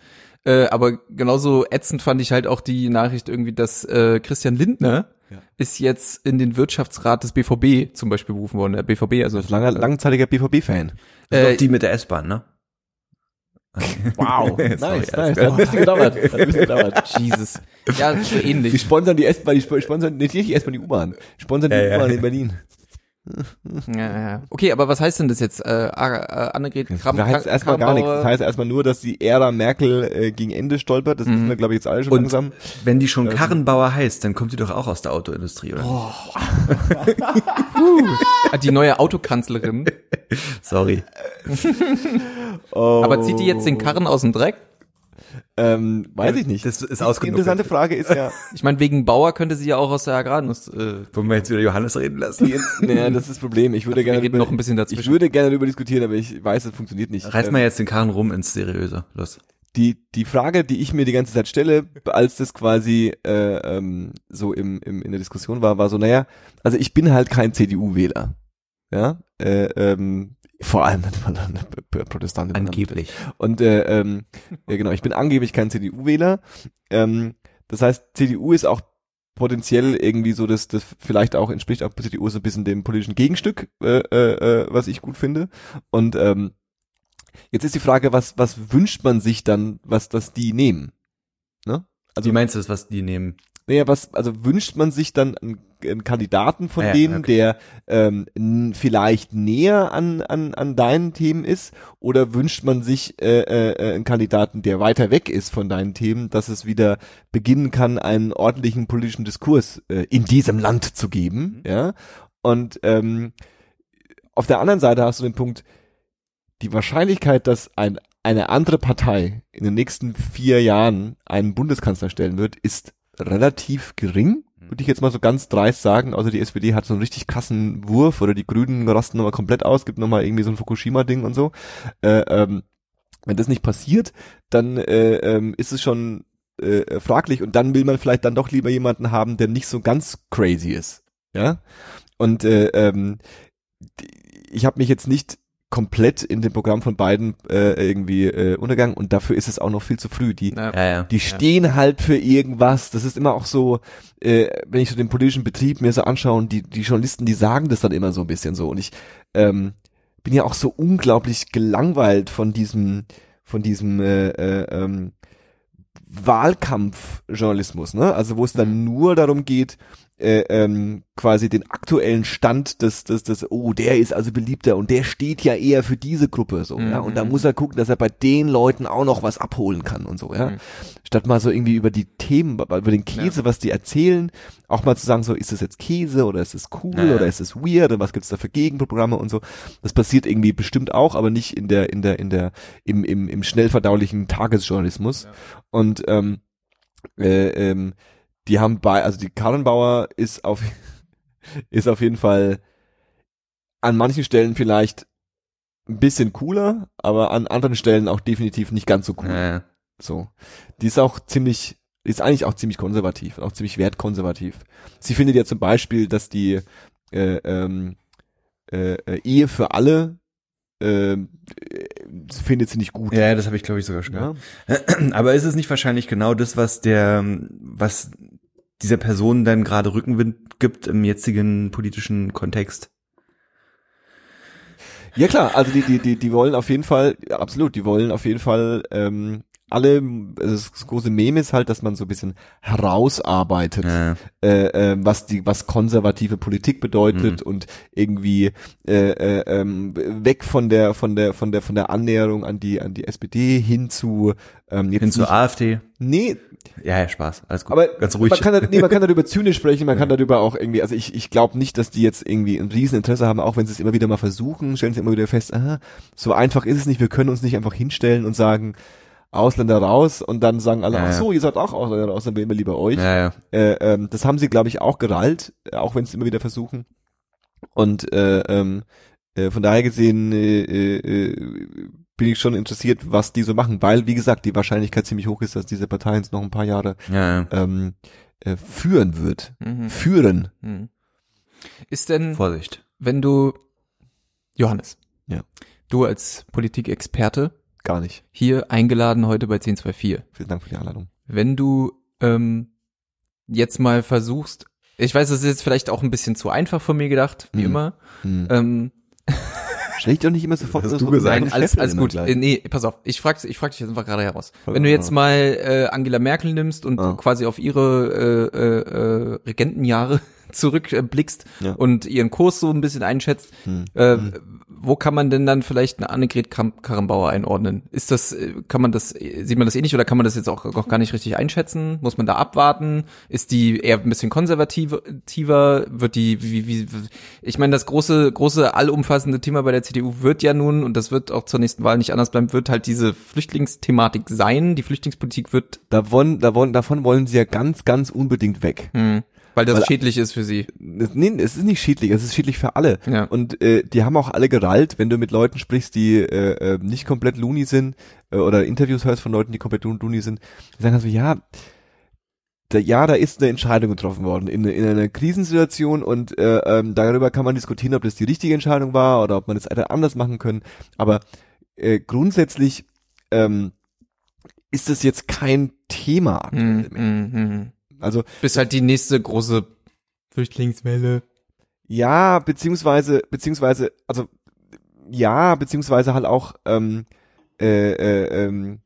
Äh, aber genauso ätzend fand ich halt auch die Nachricht irgendwie, dass äh, Christian Lindner Ja. ist jetzt in den Wirtschaftsrat des BVB zum Beispiel berufen worden. Der BVB, also Das ist langer, langzeitiger BVB-Fan. Das ist Äh, doch die mit der S-Bahn, ne? Wow, Sorry, nice, alles nice. Hat ein bisschen gedauert. Hat ein bisschen gedauert. Jesus. Ja, so Die ähnlich. sponsern die S-Bahn, die sp- sponsern nicht die S-Bahn, die U-Bahn. Sponsern die Ja, ja. U-Bahn in Berlin. Ja, ja. Okay, aber was heißt denn das jetzt? Äh, äh, Annegret Kramp Das heißt erstmal gar nichts. Das heißt erstmal nur, dass die Ära Merkel äh, gegen Ende stolpert. Das wissen wir, glaube ich, jetzt alle schon Und langsam. wenn die schon Karrenbauer heißt, dann kommt die doch auch aus der Autoindustrie, oder? Ah, die neue Autokanzlerin. Sorry. Oh. Aber zieht die jetzt den Karren aus dem Dreck? Ähm, weiß ich nicht. Das ist die ausgenutzt. interessante Frage ist ja, Ich meine, wegen Bauer könnte sie ja auch aus der Agrarnuss. Äh, Wollen wir jetzt wieder Johannes reden lassen? naja, das ist das Problem. Ich würde gerne reden über- noch ein bisschen dazwischen. Ich würde gerne darüber diskutieren, aber ich weiß, es funktioniert nicht. Reiß Ähm, mal jetzt den Karren rum ins Seriöse. Los. die die Frage, die ich mir die ganze Zeit stelle, als das quasi äh, ähm, so im, im in der Diskussion war, war so, naja, also ich bin halt kein CDU-Wähler, ja, äh, ähm, vor allem Protestanten. Angeblich. Und äh, ähm, ja genau, ich bin angeblich kein CDU-Wähler. Ähm, das heißt, CDU ist auch potenziell irgendwie so, dass das vielleicht auch entspricht auch CDU so ein bisschen dem politischen Gegenstück, äh, äh, äh, was ich gut finde. Und ähm, jetzt ist die Frage, was was wünscht man sich dann, was das die nehmen? Ne? Also, Wie meinst du das, was die nehmen? Naja, was, also wünscht man sich dann einen, einen Kandidaten von ja, denen, okay. der ähm, vielleicht näher an, an, an deinen Themen ist, oder wünscht man sich äh, äh, einen Kandidaten, der weiter weg ist von deinen Themen, dass es wieder beginnen kann, einen ordentlichen politischen Diskurs äh, in diesem Land zu geben, Mhm. ja? Und ähm, auf der anderen Seite hast du den Punkt, die Wahrscheinlichkeit, dass ein, eine andere Partei in den nächsten vier Jahren einen Bundeskanzler stellen wird, ist relativ gering, würde ich jetzt mal so ganz dreist sagen. Also die SPD hat so einen richtig krassen Wurf oder die Grünen rasten nochmal komplett aus, gibt nochmal irgendwie so ein Fukushima-Ding und so. Äh, ähm, wenn das nicht passiert, dann äh, ähm, ist es schon äh, fraglich und dann will man vielleicht dann doch lieber jemanden haben, der nicht so ganz crazy ist. Ja. Und äh, ähm, ich habe mich jetzt nicht komplett in dem Programm von beiden äh, irgendwie äh, untergegangen und dafür ist es auch noch viel zu früh. Die Ja, ja. die stehen halt für irgendwas. Das ist immer auch so, äh, wenn ich so den politischen Betrieb mir so anschaue, und die, die Journalisten, die sagen das dann immer so ein bisschen so. Und ich ähm, bin ja auch so unglaublich gelangweilt von diesem, von diesem äh, äh, ähm, Wahlkampfjournalismus, ne? Also wo es dann nur darum geht, äh, ähm, quasi den aktuellen Stand des, des, des, oh, der ist also beliebter und der steht ja eher für diese Gruppe so, ja. Und da Mhm. muss er gucken, dass er bei den Leuten auch noch was abholen kann und so, ja. Mhm. Statt mal so irgendwie über die Themen, über den Käse, was die erzählen, auch mal zu sagen, so, ist das jetzt Käse oder ist es cool Ja, ja. oder ist es weird und was gibt's da für Gegenprogramme und so. Das passiert irgendwie bestimmt auch, aber nicht in der, in der, in der, im, im, im schnell verdaulichen Tagesjournalismus. Und ähm, äh, ähm, die haben bei, also die Karrenbauer ist auf ist auf jeden Fall an manchen Stellen vielleicht ein bisschen cooler, aber an anderen Stellen auch definitiv nicht ganz so cool. Ja. So. Die ist auch ziemlich, ist eigentlich auch ziemlich konservativ, auch ziemlich wertkonservativ. Sie findet ja zum Beispiel, dass die äh, ähm, äh, äh, Ehe für alle äh, findet sie nicht gut. ja, das habe ich glaube ich sogar schon Ja. Aber ist es nicht wahrscheinlich genau das, was der, was dieser Person dann gerade Rückenwind gibt im jetzigen politischen Kontext? Ja klar, also die, die, die, die wollen auf jeden Fall, ja, absolut, die wollen auf jeden Fall ähm, alle, also das große Meme ist halt, dass man so ein bisschen herausarbeitet, Ja. äh, äh, was die, was konservative Politik bedeutet und irgendwie äh, äh, ähm, weg von der, von der, von der, von der Annäherung an die, an die SPD hin zu ähm, jetzt Hin zur nicht- AfD. Nee, Ja, ja, Spaß. Alles gut. aber Ganz ruhig. Man kann, nee, man kann darüber zynisch sprechen, man kann darüber auch irgendwie, also ich, ich glaube nicht, dass die jetzt irgendwie ein Rieseninteresse haben, auch wenn sie es immer wieder mal versuchen, stellen sie immer wieder fest, aha, so einfach ist es nicht, wir können uns nicht einfach hinstellen und sagen, Ausländer raus und dann sagen alle, Ja, ach so, ihr seid auch Ausländer raus, dann wählen wir lieber euch. Ja, ja. Äh, ähm, das haben sie, glaube ich, auch gerallt, äh, auch wenn sie immer wieder versuchen. Und äh, ähm, äh, von daher gesehen äh, äh, bin ich schon interessiert, was die so machen, weil, wie gesagt, die Wahrscheinlichkeit ziemlich hoch ist, dass diese Partei uns noch ein paar Jahre ja, ja. ähm, äh, führen wird. Mhm. Führen. Mhm. Ist denn, Vorsicht. wenn du, Johannes, Ja. du als Politikexperte Gar nicht. hier eingeladen heute bei 1024, Vielen Dank für die Einladung. wenn du ähm, jetzt mal versuchst, ich weiß, das ist jetzt vielleicht auch ein bisschen zu einfach von mir gedacht, wie Mhm. immer. Hm. Ähm, Stell dich doch nicht immer sofort hast so du gesagt. nein, alles, alles gut. gleich. Äh, nee, pass auf, ich frag, ich frag dich jetzt einfach gerade heraus. Wenn du jetzt mal äh, Angela Merkel nimmst und Ah. quasi auf ihre äh, äh, äh, Regentenjahre zurückblickst Ja. und ihren Kurs so ein bisschen einschätzt, Hm. äh, wo kann man denn dann vielleicht eine Annegret Karrenbauer einordnen? Ist das, äh, kann man das, äh, sieht man das ähnlich oder kann man das jetzt auch, auch gar nicht richtig einschätzen? Muss man da abwarten? Ist die eher ein bisschen konservativer? Wird die, wie, wie, ich meine, das große, große, allumfassende Thema bei der CDU wird ja nun, und das wird auch zur nächsten Wahl nicht anders bleiben, wird halt diese Flüchtlingsthematik sein. Die Flüchtlingspolitik wird, Da wollen, da wollen, davon wollen sie ja ganz, ganz unbedingt weg. hm, weil das Weil- schädlich ist für sie. Es- Nee, es ist nicht schädlich, es ist schädlich für alle. Ja. Und äh, die haben auch alle gerallt, wenn du mit Leuten sprichst, die äh, äh, nicht komplett loony sind äh, oder Interviews hörst von Leuten, die komplett loony sind, die sagen also, ja, da, ja, da ist eine Entscheidung getroffen worden in, in einer Krisensituation und äh, ähm, darüber kann man diskutieren, ob das die richtige Entscheidung war oder ob man es hätte anders machen können. Aber äh, grundsätzlich ähm, ist das jetzt kein Thema. Hm, aktuell mehr. Also Bis halt die nächste große Flüchtlingswelle. Ja, beziehungsweise, beziehungsweise, also ja, beziehungsweise halt auch, ähm, äh, äh, ähm,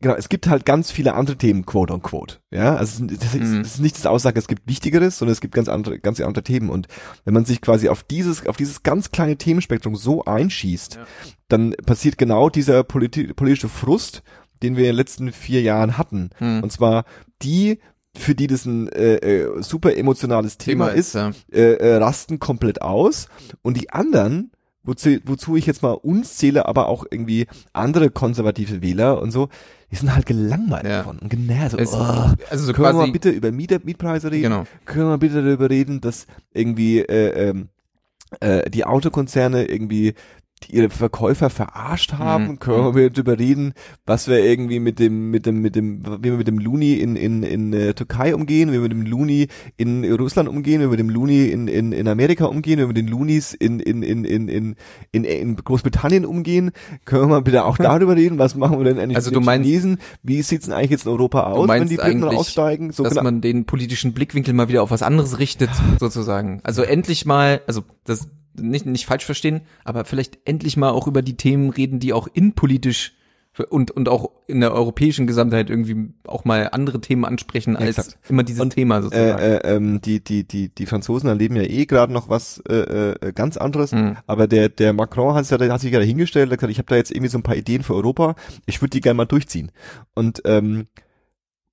genau, es gibt halt ganz viele andere Themen, quote on quote. Ja, also es ist- das ist, Mhm. das ist nicht das Aussage, es gibt Wichtigeres, sondern es gibt ganz andere, ganz andere Themen. Und wenn man sich quasi auf dieses, auf dieses ganz kleine Themenspektrum so einschießt, Ja. dann passiert genau dieser politi politische Frust, den wir in den letzten vier Jahren hatten. Hm. Und zwar die, für die das ein äh, äh, super emotionales Thema, ist, ja. äh, äh, rasten komplett aus und die anderen, wozu, wozu ich jetzt mal uns zähle, aber auch irgendwie andere konservative Wähler und so, die sind halt gelangweilt Ja. davon und genervt. So, Es- oh, Also so können wir mal bitte über Miet Mietpreise reden? genau. Können wir mal bitte darüber reden, dass irgendwie äh, ähm, äh, die Autokonzerne irgendwie die ihre Verkäufer verarscht haben, Mhm. können wir darüber reden, was wir irgendwie mit dem, mit dem, mit dem, wie wir mit dem Looney in, in, in äh, Türkei umgehen, wie wir mit dem Looney in Russland umgehen, wie wir mit dem Looney in, in, in Amerika umgehen, wie wir mit den Loonies in, in, in, in, in, in, in Großbritannien umgehen, können wir mal bitte auch darüber reden, was machen wir denn eigentlich Also mit du den meinst- Chinesen, wie sieht's denn eigentlich jetzt in Europa aus, wenn die Briten aussteigen, so dass genau. man den politischen Blickwinkel mal wieder auf was anderes richtet, sozusagen. Also endlich mal, also das nicht, nicht falsch verstehen, aber vielleicht endlich mal auch über die Themen reden, die auch innenpolitisch und, und auch in der europäischen Gesamtheit irgendwie auch mal andere Themen ansprechen als Exakt. immer dieses Und, Thema sozusagen. Äh, äh, ähm, die, die, die, die Franzosen erleben ja eh gerade noch was äh, äh, ganz anderes. Mhm. Aber der, der Macron hat, ja, hat sich ja dahingestellt, hat gesagt, ich habe da jetzt irgendwie so ein paar Ideen für Europa, ich würde die gerne mal durchziehen. Und ähm,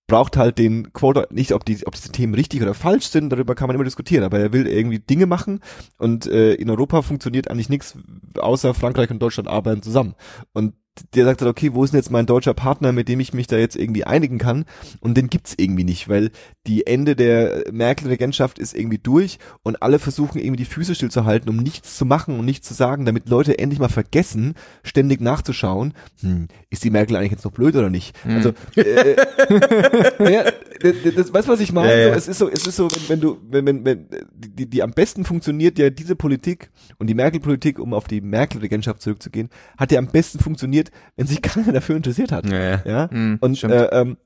braucht halt den Quote, nicht ob die, ob diese Themen richtig oder falsch sind, darüber kann man immer diskutieren, aber er will irgendwie Dinge machen und äh, in Europa funktioniert eigentlich nichts, außer Frankreich und Deutschland arbeiten zusammen. Und der sagt dann, okay, wo ist denn jetzt mein deutscher Partner, mit dem ich mich da jetzt irgendwie einigen kann? Und den gibt's irgendwie nicht, weil die Ende der Merkel-Regentschaft ist irgendwie durch und alle versuchen irgendwie die Füße stillzuhalten, um nichts zu machen und nichts zu sagen, damit Leute endlich mal vergessen, ständig nachzuschauen, hm, ist die Merkel eigentlich jetzt noch blöd oder nicht? Hm. Also, äh, ja, das, das, weißt du, was ich meine? Ja, ja. Es ist so, es ist so, wenn, wenn du, wenn, wenn, wenn, die, die am besten funktioniert ja diese Politik und die Merkel-Politik, um auf die Merkel-Regentschaft zurückzugehen, hat ja am besten funktioniert, wenn sich keiner dafür interessiert hat. Ja, ja. Ja, Mhm, und stimmt. äh, ähm,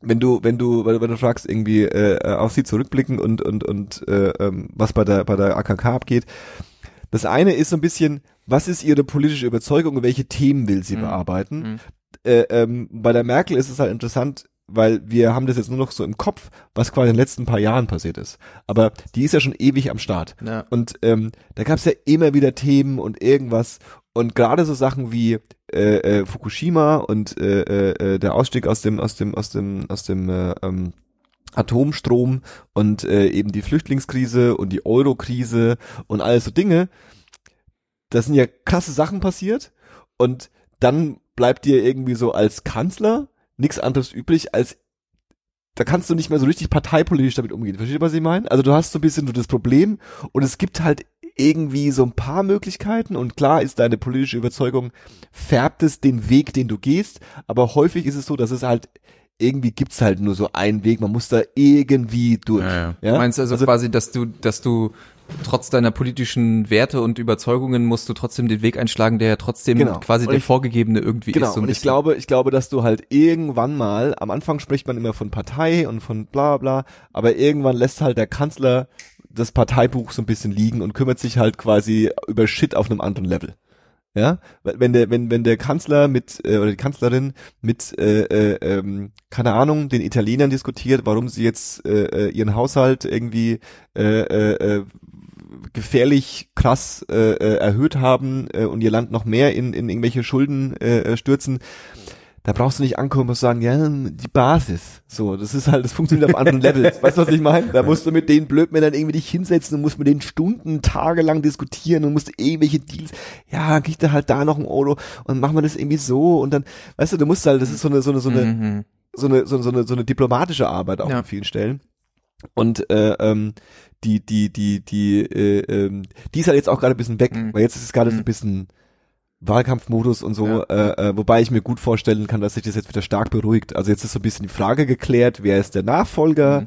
wenn du, wenn du, weil du fragst irgendwie äh, äh, auf sie zurückblicken und und und äh, ähm, was bei der bei der AKK abgeht. Das eine ist so ein bisschen, was ist ihre politische Überzeugung und welche Themen will sie Mhm. bearbeiten? Mhm. Äh, ähm, bei der Merkel ist es halt interessant, weil wir haben das jetzt nur noch so im Kopf, was quasi in den letzten paar Jahren passiert ist. Aber die ist ja schon ewig am Start. ja. Und ähm, da gab es ja immer wieder Themen und irgendwas. Und gerade so Sachen wie äh, äh, Fukushima und äh, äh, äh, der Ausstieg aus dem aus dem aus dem aus dem äh, ähm, Atomstrom und äh, eben die Flüchtlingskrise und die Euro-Krise und alles so Dinge. Das sind ja krasse Sachen passiert und dann bleibt dir irgendwie so als Kanzler nichts anderes übrig, als da kannst du nicht mehr so richtig parteipolitisch damit umgehen. Verstehst du, was ich meine? Also du hast so ein bisschen so das Problem und es gibt halt irgendwie so ein paar Möglichkeiten und klar ist deine politische Überzeugung, färbt es den Weg, den du gehst, aber häufig ist es so, dass es halt irgendwie gibt's halt nur so einen Weg, man muss da irgendwie durch. Ja, ja. Ja? Du meinst also, Also- quasi, dass du, dass du trotz deiner politischen Werte und Überzeugungen musst du trotzdem den Weg einschlagen, der ja trotzdem Genau. quasi Und der ich- vorgegebene irgendwie Genau, ist. So und ich bisschen. glaube, ich glaube, dass du halt irgendwann mal, am Anfang spricht man immer von Partei und von bla bla, aber irgendwann lässt halt der Kanzler das Parteibuch so ein bisschen liegen und kümmert sich halt quasi über Shit auf einem anderen Level. Ja, wenn der, wenn, wenn der Kanzler mit, äh, oder die Kanzlerin mit, äh, äh, ähm, keine Ahnung, den Italienern diskutiert, warum sie jetzt äh, äh, ihren Haushalt irgendwie äh, äh, äh, gefährlich krass äh, äh, erhöht haben äh, und ihr Land noch mehr in, in irgendwelche Schulden äh, stürzen, da brauchst du nicht ankommen und sagen, ja, die Basis. So, das ist halt, das funktioniert auf anderen Levels. Weißt du, was ich meine? Da musst du mit den Blödmännern irgendwie dich hinsetzen und musst mit denen Stunden, tagelang diskutieren und musst irgendwelche Deals, ja, krieg da halt da noch ein Euro und machen wir das irgendwie so und dann, weißt du, du musst halt, das ist so eine, so eine, so eine, Mhm. so eine, so, so eine, so eine diplomatische Arbeit auch Ja. an vielen Stellen. Und äh, ähm, die, die, die, die, äh, ähm, die ist halt jetzt auch gerade ein bisschen weg, Mhm. weil jetzt ist es gerade so Mhm. ein bisschen Wahlkampfmodus und so, äh, äh, wobei ich mir gut vorstellen kann, dass sich das jetzt wieder stark beruhigt. Also jetzt ist so ein bisschen die Frage geklärt, wer ist der Nachfolger? Mhm.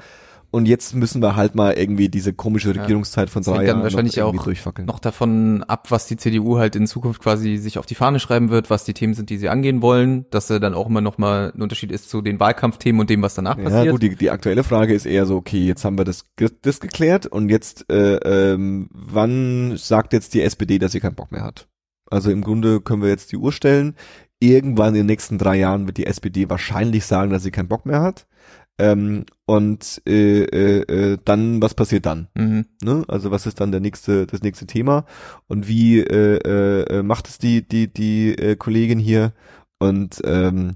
Und jetzt müssen wir halt mal irgendwie diese komische Regierungszeit von Das drei Jahren wahrscheinlich noch auch durchfackeln. noch davon ab, was die CDU halt in Zukunft quasi sich auf die Fahne schreiben wird, was die Themen sind, die sie angehen wollen, dass er dann auch immer noch mal ein Unterschied ist zu den Wahlkampfthemen und dem, was danach Ja, passiert. gut, die, die aktuelle Frage ist eher so, okay, jetzt haben wir das, das geklärt und jetzt, äh, ähm, wann sagt jetzt die SPD, dass sie keinen Bock mehr hat? Also im Grunde können wir jetzt die Uhr stellen. Irgendwann in den nächsten drei Jahren wird die SPD wahrscheinlich sagen, dass sie keinen Bock mehr hat. Ähm, und äh, äh, äh, dann, was passiert dann? Mhm. Ne? Also was ist dann der nächste, das nächste Thema? Und wie äh, äh, äh, macht es die, die, die äh, Kollegin hier? Und ähm,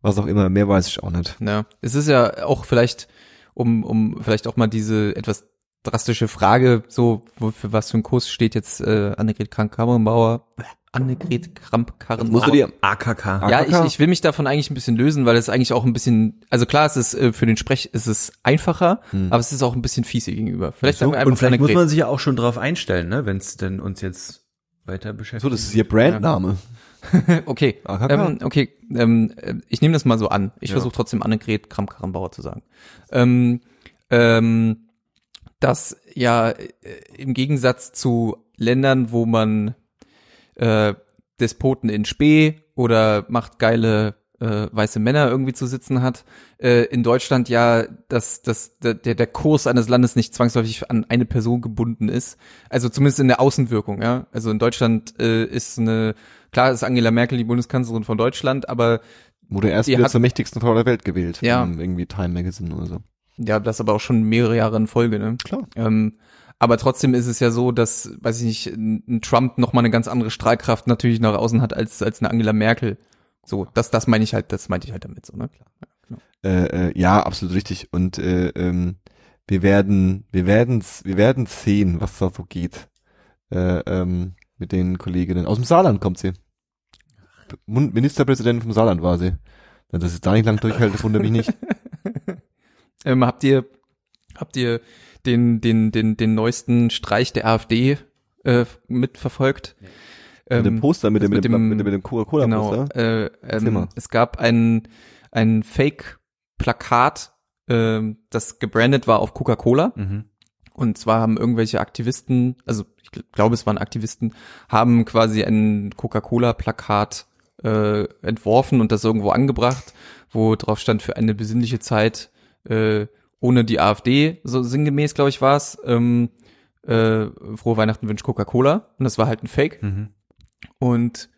was auch immer, mehr weiß ich auch nicht. Ja, es ist ja auch vielleicht, um, um vielleicht auch mal diese etwas drastische Frage, so, für was für ein Kurs steht jetzt äh, Annegret Kramp-Karrenbauer, Annegret Kramp-Karrenbauer. Musst du dir, AKK. ja, AKK? ich, ich will mich davon eigentlich ein bisschen lösen, weil es eigentlich auch ein bisschen, also klar, es ist äh, für den Sprech ist es einfacher, aber es ist auch ein bisschen fies gegenüber. Vielleicht sagen wir einfach und vielleicht muss Annegret. man sich ja auch schon drauf einstellen, ne, wenn es denn uns jetzt weiter beschäftigt. so, das ist ihr Brandname. okay, AKK. ähm, okay, ähm, äh, ich nehme das mal so an. Ich Ja. versuche trotzdem Annegret Kramp-Karrenbauer zu sagen. Ähm, ähm, dass ja äh, im Gegensatz zu Ländern, wo man äh, Despoten in Spee oder macht geile äh, weiße Männer irgendwie zu sitzen hat, äh, in Deutschland ja, dass, dass der, der Kurs eines Landes nicht zwangsläufig an eine Person gebunden ist. Also zumindest in der Außenwirkung, ja. Also in Deutschland äh, ist eine, klar ist Angela Merkel die Bundeskanzlerin von Deutschland, aber Wurde erst wieder hat- zur mächtigsten Frau der Welt gewählt. Ja. Irgendwie Time Magazine oder so. Ja, das aber auch schon mehrere Jahre in Folge, ne? Klar. Ähm, aber trotzdem ist es ja so, dass, weiß ich nicht, ein Trump noch mal eine ganz andere Strahlkraft natürlich nach außen hat als als eine Angela Merkel. So, das das meine ich halt, das meinte ich halt damit so, ne? Klar. Äh, äh, ja, absolut richtig. Und äh, ähm, wir werden, wir werden's, wir werden sehen, was da so geht. Äh, ähm, mit den Kolleginnen. Aus dem Saarland kommt sie. Ministerpräsidentin vom Saarland war sie. Ja, Dass es da nicht lang durchhält, das wundert mich nicht. Ähm, habt ihr habt ihr den den den den neuesten Streich der AfD äh, mitverfolgt? mit dem Poster, mit dem, mit dem, mit dem, mit dem Coca-Cola-Poster. Genau. Äh, ähm, es gab ein ein Fake-Plakat, ähm, das gebrandet war auf Coca-Cola. Mhm. Und zwar haben irgendwelche Aktivisten, also ich gl- glaube, es waren Aktivisten, haben quasi ein Coca-Cola-Plakat äh, entworfen und das irgendwo angebracht, wo drauf stand für eine besinnliche Zeit äh, ohne die AfD, so sinngemäß, glaube ich, war es. Ähm, äh, frohe Weihnachten wünscht Coca-Cola. Und das war halt ein Fake. Mhm. Und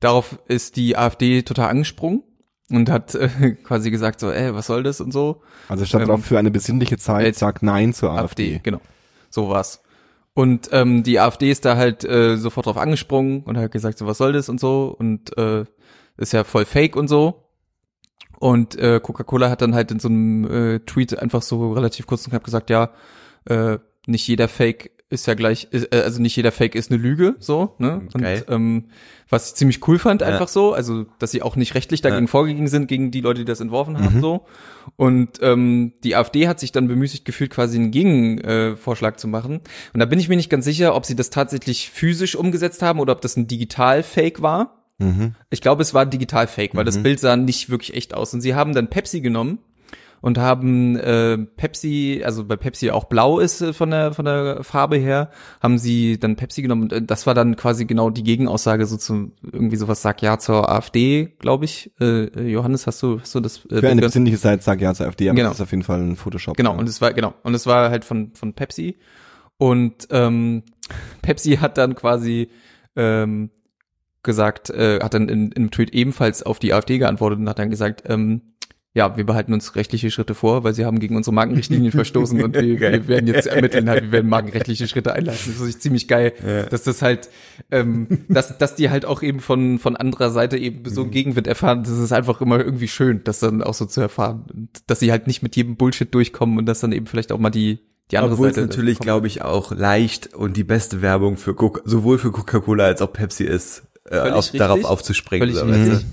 darauf ist die AfD total angesprungen und hat äh, quasi gesagt so, ey, was soll das und so. Also statt ähm, drauf für eine besinnliche Zeit, jetzt- sagt Nein zur AfD, AfD. genau. So war's. Und ähm, die AfD ist da halt äh, sofort drauf angesprungen und hat gesagt, so was soll das und so und äh, ist ja voll fake und so. Und äh, Coca-Cola hat dann halt in so einem äh, Tweet einfach so relativ kurz und knapp gesagt, ja, äh, nicht jeder Fake ist ja gleich, ist, äh, also nicht jeder Fake ist eine Lüge, so, ne? Und Geil. ähm, was ich ziemlich cool fand, Ja. einfach so, also dass sie auch nicht rechtlich dagegen Ja. Mhm. vorgegangen sind, gegen die Leute, die das entworfen haben, so. Und ähm, die AfD hat sich dann bemüßigt gefühlt, quasi einen Gegenvorschlag äh, zu machen. Und da bin ich mir nicht ganz sicher, ob sie das tatsächlich physisch umgesetzt haben oder ob das ein Digital-Fake war. Mhm. Ich glaube, es war digital fake, weil das Bild sah nicht wirklich echt aus. Und sie haben dann Pepsi genommen und haben äh, Pepsi, also bei Pepsi auch blau ist äh, von der von der Farbe her, haben sie dann Pepsi genommen und äh, das war dann quasi genau die Gegenaussage so zum irgendwie sowas sagt ja zur AfD, glaube ich. Äh, äh, Johannes, hast du hast du das äh, Für eine besinnliche Seite sag ja zur AfD, aber Genau. das ist auf jeden Fall ein Photoshop. Genau, Ja. und es war, genau, und es war halt von, von Pepsi. Und ähm, Pepsi hat dann quasi ähm, gesagt, äh, hat dann in, in einem Tweet ebenfalls auf die AfD geantwortet und hat dann gesagt, ähm, ja, wir behalten uns rechtliche Schritte vor, weil sie haben gegen unsere Markenrichtlinien verstoßen und wir, wir werden jetzt ermitteln, halt, wir werden markenrechtliche Schritte einleiten. Das ist ziemlich geil, dass das halt, ähm, dass, dass die halt auch eben von, von anderer Seite eben so einen Gegenwind erfahren. Das ist einfach immer irgendwie schön, das dann auch so zu erfahren. Und dass sie halt nicht mit jedem Bullshit durchkommen und dass dann eben vielleicht auch mal die, die andere Obwohl es Seite. natürlich, kommt. glaube ich, auch leicht und die beste Werbung für Coca sowohl für Coca-Cola als auch Pepsi ist, äh, auf, darauf aufzuspringen. Völlig so, richtig. weißt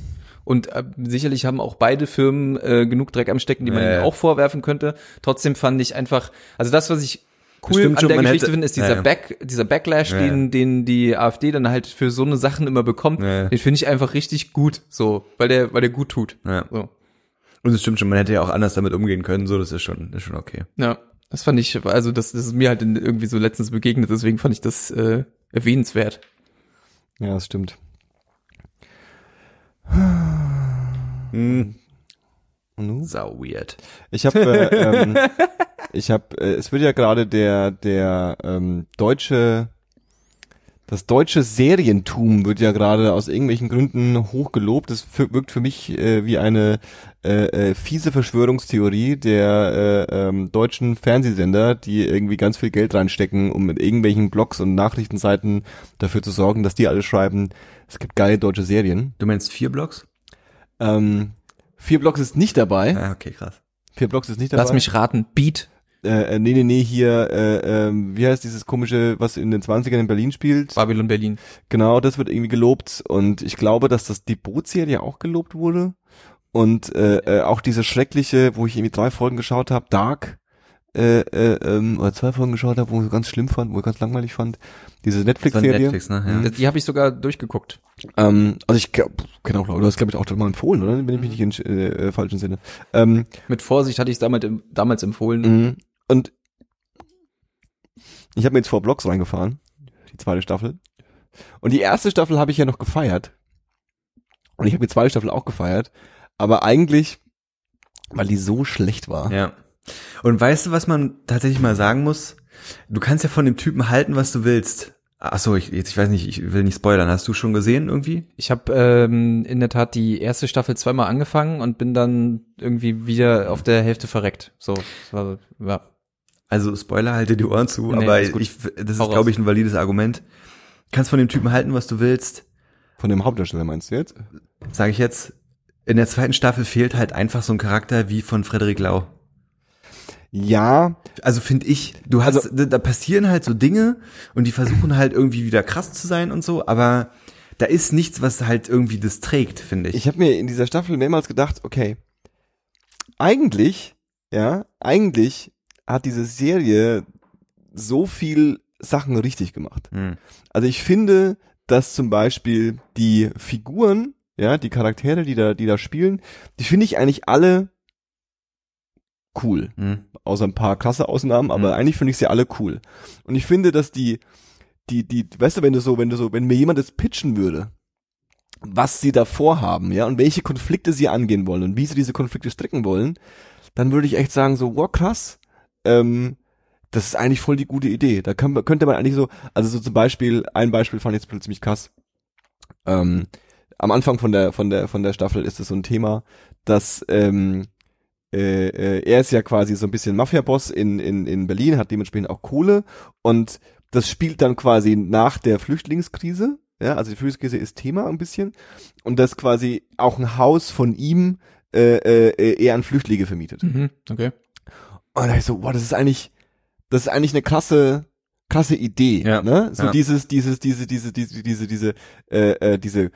Und äh, sicherlich haben auch beide Firmen äh, genug Dreck am Stecken, die man ihnen auch vorwerfen könnte. Trotzdem fand ich einfach, also das, was ich cool an schon, der Geschichte hätte- finde, ist dieser ja. Back, dieser Backlash, Ja, den, den die AfD dann halt für so eine Sachen immer bekommt. Ja. Den finde ich einfach richtig gut, so, weil der, weil der gut tut. Ja. So. Und es stimmt schon, man hätte ja auch anders damit umgehen können, so, das ist schon, das ist schon okay. Ja, das fand ich, also das, das ist mir halt irgendwie so letztens begegnet, deswegen fand ich das äh, erwähnenswert. Ja, das stimmt. Hm, nun? sau weird. Ich habe, äh, ähm, ich habe, äh, es wird ja gerade der der ähm, deutsche, das deutsche Serientum wird ja gerade aus irgendwelchen Gründen hochgelobt. Das wirkt für mich äh, wie eine äh, äh, fiese Verschwörungstheorie der äh, ähm, deutschen Fernsehsender, die irgendwie ganz viel Geld reinstecken, um mit irgendwelchen Blogs und Nachrichtenseiten dafür zu sorgen, dass die alle schreiben, es gibt geile deutsche Serien. Du meinst vier Blocks? Ähm, vier Blogs ist nicht dabei. Ja, okay, krass. Vier Blogs ist nicht dabei. Lass mich raten, Beat. Äh, äh, nee, nee, nee, hier, äh, ähm, wie heißt dieses komische, was in den 20ern in Berlin spielt? Babylon Berlin. Genau, das wird irgendwie gelobt und ich glaube, dass das die Bootserie auch gelobt wurde und äh, äh, auch diese schreckliche, wo ich irgendwie drei Folgen geschaut habe, Dark, äh, äh, ähm, oder zwei Folgen geschaut habe, wo ich ganz schlimm fand, wo ich ganz langweilig fand, diese Netflix-Serie. Netflix, ne? Ja. Das- Die habe ich sogar durchgeguckt. Ähm, also ich genau, du hast glaube ich auch mal empfohlen, oder? Wenn ich mich nicht in äh, äh, falschen Sinne. Ähm, Mit Vorsicht hatte ich es damals, damals empfohlen. Mhm. Und ich habe mir jetzt vor Blogs reingefahren, die zweite Staffel. Und die erste Staffel habe ich ja noch gefeiert. Und ich habe die zweite Staffel auch gefeiert. Aber eigentlich, weil die so schlecht war. Ja. Und weißt du, was man tatsächlich mal sagen muss? Du kannst ja von dem Typen halten, was du willst. Ach so, ich, jetzt, ich weiß nicht, ich will nicht spoilern. Hast du schon gesehen irgendwie? Ich habe ähm, in der Tat die erste Staffel zweimal angefangen und bin dann irgendwie wieder auf der Hälfte verreckt. So, das war, ja. Also Spoiler, halte die Ohren zu, Nee, aber ich, das ist, glaube ich, ein valides Argument. Kannst von dem Typen halten, was du willst. Von dem Hauptdarsteller meinst du jetzt? Sage ich jetzt. In der zweiten Staffel fehlt halt einfach so ein Charakter wie von Frederik Lau. Ja, Also finde ich, du hast, Also- da, da passieren halt so Dinge und die versuchen halt irgendwie wieder krass zu sein und so, aber da ist nichts, was halt irgendwie das trägt, finde ich. ich habe mir in dieser Staffel mehrmals gedacht, okay, eigentlich, ja, eigentlich hat diese Serie so viel Sachen richtig gemacht. Hm. Also ich finde, dass zum Beispiel die Figuren, ja, die Charaktere, die da, die da spielen, die finde ich eigentlich alle cool. Hm. Außer ein paar krasse Ausnahmen, aber Mhm. eigentlich finde ich sie alle cool. Und ich finde, dass die, die, die, weißt du, wenn du so, wenn du so, wenn mir jemand das pitchen würde, was sie da vorhaben, ja, und welche Konflikte sie angehen wollen und wie sie diese Konflikte stricken wollen, dann würde ich echt sagen, so, wow, krass, ähm, das ist eigentlich voll die gute Idee. Da kann, könnte man eigentlich so, also so zum Beispiel, ein Beispiel fand ich jetzt ziemlich krass. Ähm, am Anfang von der, von der, von der Staffel ist es so ein Thema, dass, ähm, äh, äh, er ist ja quasi so ein bisschen Mafia-Boss in, in, in Berlin, hat dementsprechend auch Kohle und das spielt dann quasi nach der Flüchtlingskrise. Ja, also die Flüchtlingskrise ist Thema ein bisschen und das quasi auch ein Haus von ihm äh, äh, eher an Flüchtlinge vermietet. Mhm, okay. Und da ich so, wow, das ist eigentlich, das ist eigentlich eine krasse, krasse Idee, Ja, ne? So ja. dieses, dieses, diese, diese, diese, diese, diese, äh, äh, diese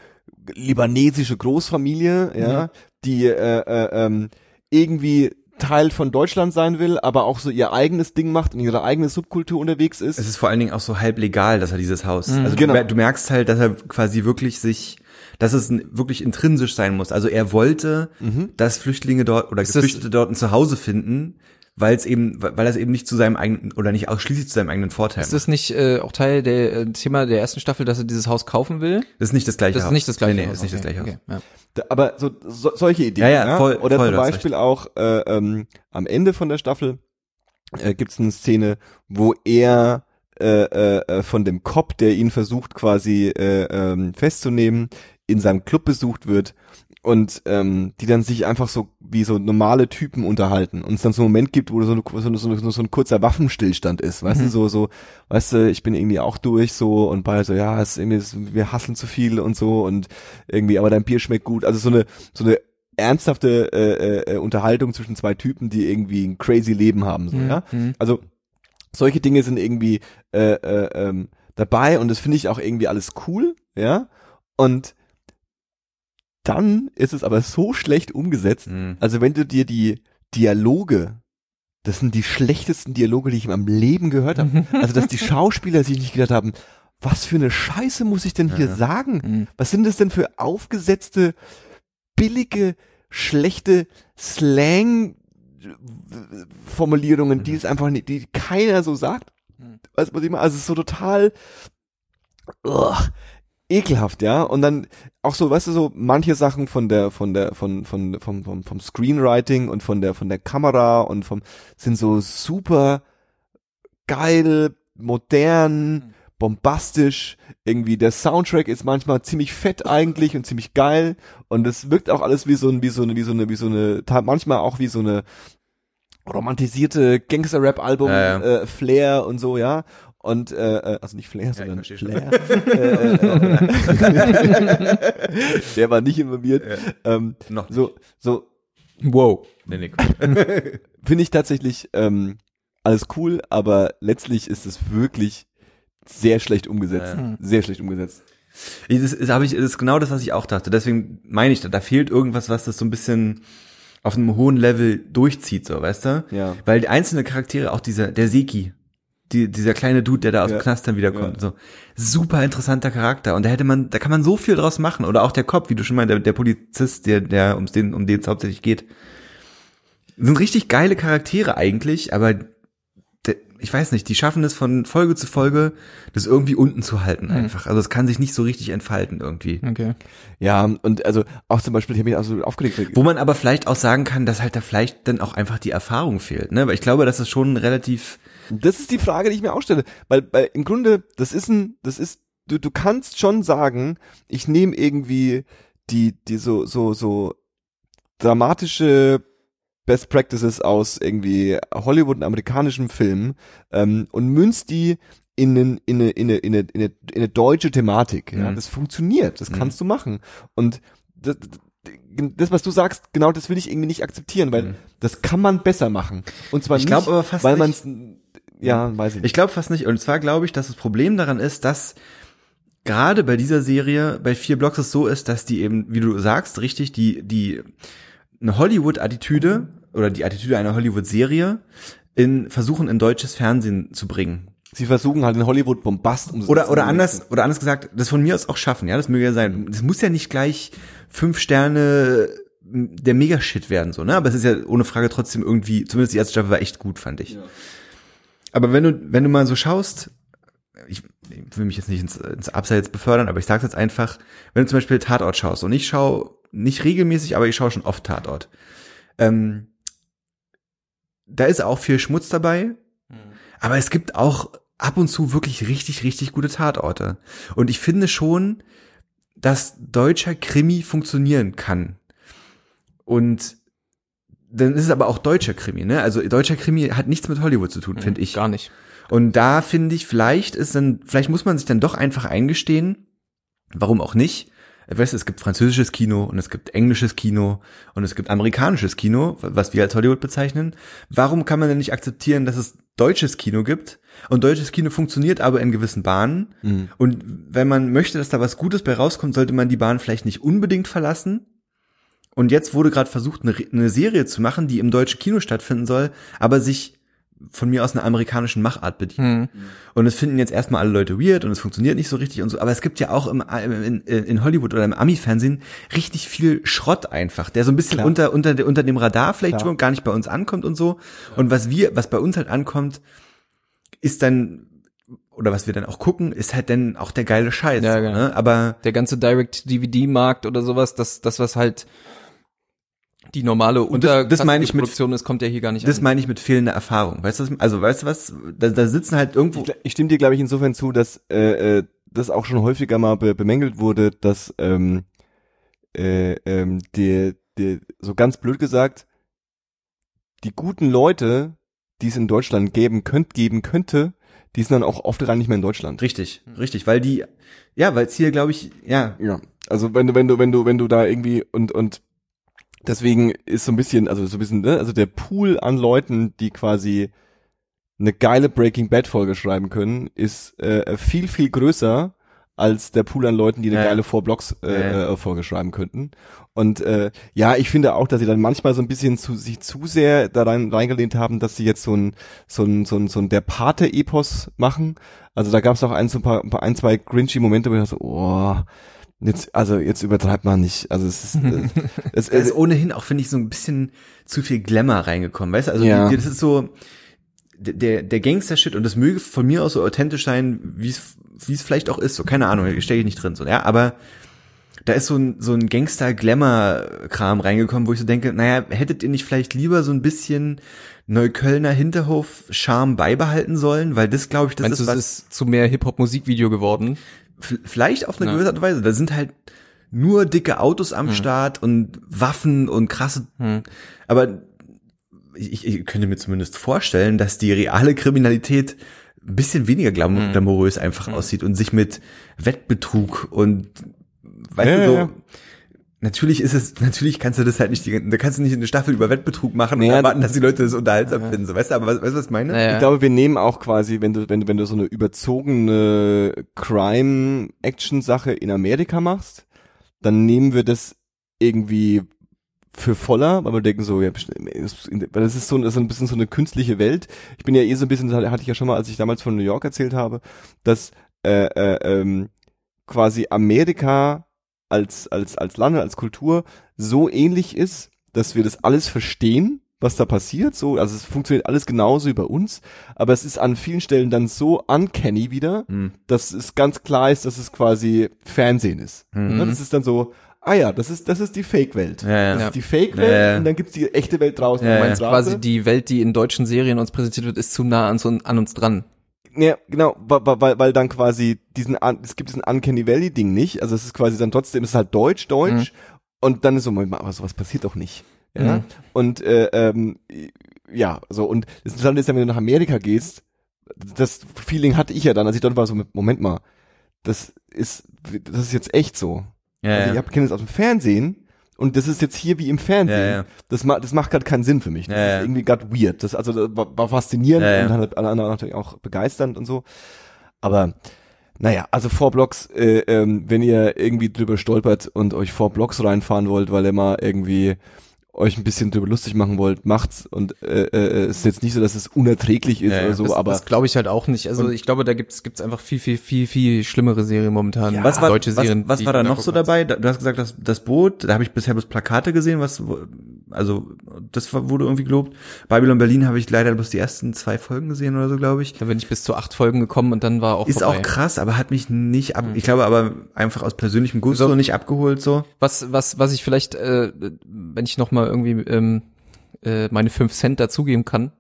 libanesische Großfamilie, ja, die äh, äh, ähm, irgendwie Teil von Deutschland sein will, aber auch so ihr eigenes Ding macht und ihre eigene Subkultur unterwegs ist. Es ist vor allen Dingen auch so halb legal, dass er dieses Haus. Also Genau. du, du merkst halt, dass er quasi wirklich sich, dass es wirklich intrinsisch sein muss. Also er wollte, dass Flüchtlinge dort oder das- Geflüchtete dort ein Zuhause finden, weil es eben, weil es eben nicht zu seinem eigenen oder nicht ausschließlich zu seinem eigenen Vorteil Ist das nicht äh, auch Teil der äh, Thema der ersten Staffel, dass er dieses Haus kaufen will? Das ist nicht das gleiche Das Haus. ist nicht das gleiche Nee, nee, Haus. ist nicht das okay, gleiche Haus. okay, ja. Da- aber so, so solche Ideen. Ja, ja, voll- Oder voll, zum Beispiel auch äh, ähm, am Ende von der Staffel äh, gibt es eine Szene, wo er äh, äh, äh, von dem Cop, der ihn versucht quasi äh, ähm, festzunehmen, in seinem Club besucht wird und ähm, die dann sich einfach so wie so normale Typen unterhalten und es dann so einen Moment gibt, wo so, so, so, so, ein kurzer Waffenstillstand ist, weißt du, so so, weißt du, ich bin irgendwie auch durch so und beide so, ja, es ist irgendwie, wir hasseln zu viel und so und irgendwie, aber dein Bier schmeckt gut, also so eine so eine ernsthafte äh, äh, Unterhaltung zwischen zwei Typen, die irgendwie ein crazy Leben haben, so, ja. Mhm. Also solche Dinge sind irgendwie äh, äh, ähm, dabei und das finde ich auch irgendwie alles cool, ja. Und dann ist es aber so schlecht umgesetzt. Mhm. Also wenn du dir die Dialoge, das sind die schlechtesten Dialoge, die ich in meinem Leben gehört habe. Also dass die Schauspieler sich nicht gedacht haben, was für eine Scheiße muss ich denn hier Ja. sagen? Mhm. Was sind das denn für aufgesetzte, billige, schlechte Slang Formulierungen, die es einfach nicht, die keiner so sagt? Mhm. Was ich meine? Also es ist so total ugh, ekelhaft, ja. Und dann auch so, weißt du, so manche Sachen von der, von der, von, von, vom, vom, vom Screenwriting und von der, von der Kamera und vom, sind so super geil, modern, bombastisch. Irgendwie der Soundtrack ist manchmal ziemlich fett eigentlich und ziemlich geil. Und es wirkt auch alles wie so ein, wie so eine, wie so eine, wie so eine, manchmal auch wie so eine romantisierte Gangster-Rap-Album, Ja, ja. Äh, Flair und so, ja. Und äh, äh, also nicht Flair, sondern verstehe schon. Flair. äh, äh, der war nicht involviert. Ähm, Noch nicht. so, so Wow. Nee, nee. finde ich tatsächlich ähm, alles cool, aber letztlich ist es wirklich sehr schlecht umgesetzt. Ja. Sehr schlecht umgesetzt. Das ist, hab ich, das ist genau das, was ich auch dachte. Deswegen meine ich, da, da fehlt irgendwas, was das so ein bisschen auf einem hohen Level durchzieht, so, weißt du? Ja. Weil die einzelnen Charaktere, auch dieser, der Seki, die, dieser kleine Dude, der da aus Ja. dem Knast dann wiederkommt, Ja. so, super interessanter Charakter. Und da hätte man, da kann man so viel draus machen. Oder auch der Kopf, wie du schon meinst, der, der Polizist, der, der, um den, um den es hauptsächlich geht. Sind richtig geile Charaktere eigentlich, aber ich weiß nicht, die schaffen es von Folge zu Folge, das irgendwie unten zu halten einfach. Also es kann sich nicht so richtig entfalten irgendwie. Okay. Ja, und also auch zum Beispiel, ich habe mich auch so aufgelegt. Wo man aber vielleicht auch sagen kann, dass halt da vielleicht dann auch einfach die Erfahrung fehlt, ne? Weil ich glaube, das ist schon relativ, Das ist die Frage, die ich mir auch stelle. Weil, weil im Grunde, das ist ein, das ist, du, du kannst schon sagen, ich nehme irgendwie die, die so, so, so dramatische Best Practices aus irgendwie Hollywood und amerikanischen Filmen ähm, und münzt die in, eine, in, eine, in, eine, in, eine, in eine deutsche Thematik. Ja, Mhm. das funktioniert, das kannst du machen. Und das, das, was du sagst, genau das will ich irgendwie nicht akzeptieren, weil Mhm. das kann man besser machen. Und zwar Ich nicht, aber fast weil man es, ja, weiß ich nicht. ich glaube fast nicht. Und zwar glaube ich, dass das Problem daran ist, dass gerade bei dieser Serie, bei vier Blocks es so ist, dass die eben, wie du sagst, richtig, die, die, eine Hollywood-Attitüde oder die Attitüde einer Hollywood-Serie in versuchen in deutsches Fernsehen zu bringen. Sie versuchen halt in Hollywood Bombast umzusetzen. Oder, oder anders, oder anders gesagt, das von mir aus auch schaffen, ja, das möge ja sein. Das muss ja nicht gleich fünf Sterne der Megashit werden, so, ne, aber es ist ja ohne Frage trotzdem irgendwie, zumindest die erste Staffel war echt gut, fand ich. Aber wenn du, wenn du mal so schaust, ich, ich will mich jetzt nicht ins, ins Abseits befördern, aber ich sag's jetzt einfach, wenn du zum Beispiel Tatort schaust und ich schaue nicht regelmäßig, aber ich schaue schon oft Tatort, ähm, da ist auch viel Schmutz dabei, aber es gibt auch ab und zu wirklich richtig, richtig gute Tatorte. Und ich finde schon, dass deutscher Krimi funktionieren kann. Und dann ist es aber auch deutscher Krimi, ne? Also deutscher Krimi hat nichts mit Hollywood zu tun, finde ich. Gar nicht. Und da finde ich, vielleicht ist dann, vielleicht muss man sich dann doch einfach eingestehen, warum auch nicht, weißt du, es gibt französisches Kino und es gibt englisches Kino und es gibt amerikanisches Kino, was wir als Hollywood bezeichnen. Warum kann man denn nicht akzeptieren, dass es deutsches Kino gibt? Und deutsches Kino funktioniert aber in gewissen Bahnen. Mhm. Und wenn man möchte, dass da was Gutes bei rauskommt, sollte man die Bahn vielleicht nicht unbedingt verlassen. Und jetzt wurde gerade versucht, eine, eine Serie zu machen, die im deutschen Kino stattfinden soll, aber sich von mir aus einer amerikanischen Machart bedient. Und es finden jetzt erstmal alle Leute weird und es funktioniert nicht so richtig und so. Aber es gibt ja auch im, in, in Hollywood oder im Ami-Fernsehen richtig viel Schrott einfach, der so ein bisschen Klar. unter, unter, unter dem Radar vielleicht Klar. schon gar nicht bei uns ankommt und so. Und was wir, was bei uns halt ankommt, ist dann, oder was wir dann auch gucken, ist halt dann auch der geile Scheiß. Ja, genau. ne? Aber Der ganze Direct-DVD-Markt oder sowas, das, das was halt die normale das- das meine ich mit- Produktion ist, kommt ja hier gar nicht das an. meine ich mit fehlender Erfahrung. Weißt du, was- also weißt du was? Da, da sitzen halt irgendwo. Ich, ich stimme dir, glaube ich, insofern zu, dass äh, äh, das auch schon häufiger mal be bemängelt wurde, dass ähm, äh, ähm, der, der, so ganz blöd gesagt, die guten Leute, die es in Deutschland geben könnt, geben könnte, die sind dann auch oft gar nicht mehr in Deutschland. Richtig, richtig, weil die, ja, weil es hier, glaube ich, ja, Ja, also wenn du, wenn du, wenn du, wenn du da irgendwie und und deswegen ist so ein bisschen, also so ein bisschen, ne, also der Pool an Leuten, die quasi eine geile Breaking Bad Folge schreiben können, ist äh, viel viel größer als der Pool an Leuten, die eine Ja, geile Four Blocks äh, Ja, äh, Folge schreiben könnten. Und äh, ja, ich finde auch, dass sie dann manchmal so ein bisschen zu sich zu sehr da rein, reingelehnt haben, dass sie jetzt so ein so ein so ein so ein der Pate Epos machen. Also da gab es auch ein, so ein paar, ein paar ein zwei grinchy Momente, wo ich dachte, so, oh, Jetzt, also jetzt übertreibt man nicht. Also es ist, äh, es, da ist es, ohnehin auch, finde ich, so ein bisschen zu viel Glamour reingekommen, weißt du? Also Ja. die, das ist so der, der Gangster-Shit und das möge von mir aus so authentisch sein, wie es wie es vielleicht auch ist, so keine Ahnung, stecke ich nicht drin, so, ja, aber da ist so ein, so ein Gangster-Glamour-Kram reingekommen, wo ich so denke, naja, hättet ihr nicht vielleicht lieber so ein bisschen Neuköllner Hinterhof-Charme beibehalten sollen? Weil das, glaube ich, das Meinst du, ist es was, ist zu mehr Hip-Hop-Musikvideo geworden? Vielleicht auf eine Ja. gewisse Art und Weise. Da sind halt nur dicke Autos am Start und Waffen und krasse, Hm. aber ich, ich könnte mir zumindest vorstellen, dass die reale Kriminalität ein bisschen weniger glam Hm. glamourös einfach aussieht und sich mit Wettbetrug und weißt Ja, du so ja. Natürlich ist es, natürlich kannst du das halt nicht, da kannst du nicht eine Staffel über Wettbetrug machen und Ja, erwarten, dass die Leute das unterhaltsam finden, so, weißt du, aber weißt, weißt du, was ich meine? Naja. ich glaube, wir nehmen auch quasi, wenn du, wenn du, wenn du so eine überzogene Crime-Action-Sache in Amerika machst, dann nehmen wir das irgendwie für voller, weil wir denken so, ja, weil das ist so, das ist ein bisschen so eine künstliche Welt. Ich bin ja eh so ein bisschen, das hatte ich ja schon mal, als ich damals von New York erzählt habe, dass äh, äh, ähm, quasi Amerika als als als Land, als Kultur so ähnlich ist, dass wir das alles verstehen, was da passiert. So, also es funktioniert alles genauso wie bei uns, aber es ist an vielen Stellen dann so uncanny wieder, Hm. dass es ganz klar ist, dass es quasi Fernsehen ist. Hm. Ne? Das ist dann so, ah ja, das ist das ist die Fake-Welt. Ja, ja. Das Ja. ist die Fake-Welt Ja, ja. und dann gibt's die echte Welt draußen. Ja, ja. quasi die Welt, die in deutschen Serien uns präsentiert wird, ist zu nah an, an uns dran. Ja, genau, weil, weil, weil dann quasi diesen, es gibt diesen Uncanny Valley Ding nicht, also es ist quasi dann trotzdem, es ist halt Deutsch, Deutsch und dann ist so, aber sowas passiert doch nicht. Ja, Mhm. und äh, ähm, ja, so und das Interessante ist ja, wenn du nach Amerika gehst, das Feeling hatte ich ja dann, als ich dort war, so, Moment mal, das ist, das ist jetzt echt so. Ja, also ja. ich kenne es aus dem Fernsehen und das ist jetzt hier wie im Fernsehen. Ja, ja. Das, ma das macht gerade keinen Sinn für mich. Das Ja, ist irgendwie gerade weird. Das also das war, war faszinierend und dann alle anderen natürlich auch begeisternd und so. Aber naja, also Four Blocks, äh, ähm, wenn ihr irgendwie drüber stolpert und euch Four Blocks reinfahren wollt, weil ihr mal irgendwie euch ein bisschen drüber lustig machen wollt, macht's und äh, äh, es ist jetzt nicht so, dass es unerträglich ist Ja, oder so, das aber das glaube ich halt auch nicht. Also ich glaube, da gibt's gibt's einfach viel, viel, viel, viel schlimmere Serien momentan. Ja. Was war, deutsche Serien. was, was war da noch so dabei? Da- Du hast gesagt, das, das Boot, da habe ich bisher bloß Plakate gesehen, was, also das wurde irgendwie gelobt. Babylon Berlin habe ich leider bloß die ersten zwei Folgen gesehen oder so, glaube ich. Da bin ich bis zu acht Folgen gekommen und dann war auch Ist vorbei. auch krass, aber hat mich nicht ab, ich glaube aber einfach aus persönlichem Gusto So. nicht abgeholt so. Was, was, was ich vielleicht, äh, wenn ich noch mal irgendwie ähm, äh, meine fünf Cent dazugeben kann.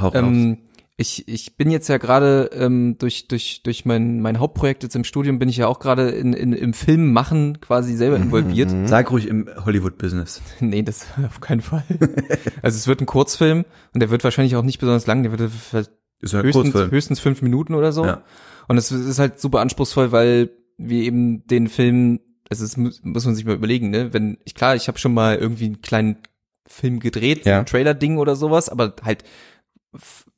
Hau raus. Ähm, ich, ich bin jetzt ja gerade ähm, durch durch durch mein mein Hauptprojekt jetzt im Studium bin ich ja auch gerade in, in im Film machen quasi selber involviert. Sag ruhig im Hollywood-Business. Nee, das auf keinen Fall. also es wird ein Kurzfilm und der wird wahrscheinlich auch nicht besonders lang, der wird Ist höchstens, Kurzfilm. höchstens fünf Minuten oder so. Ja. Und es ist halt super anspruchsvoll, weil wir eben den Film also das muss, muss man sich mal überlegen, ne? Wenn, ich klar, ich habe schon mal irgendwie einen kleinen Film gedreht, Ja. ein Trailer-Ding oder sowas, aber halt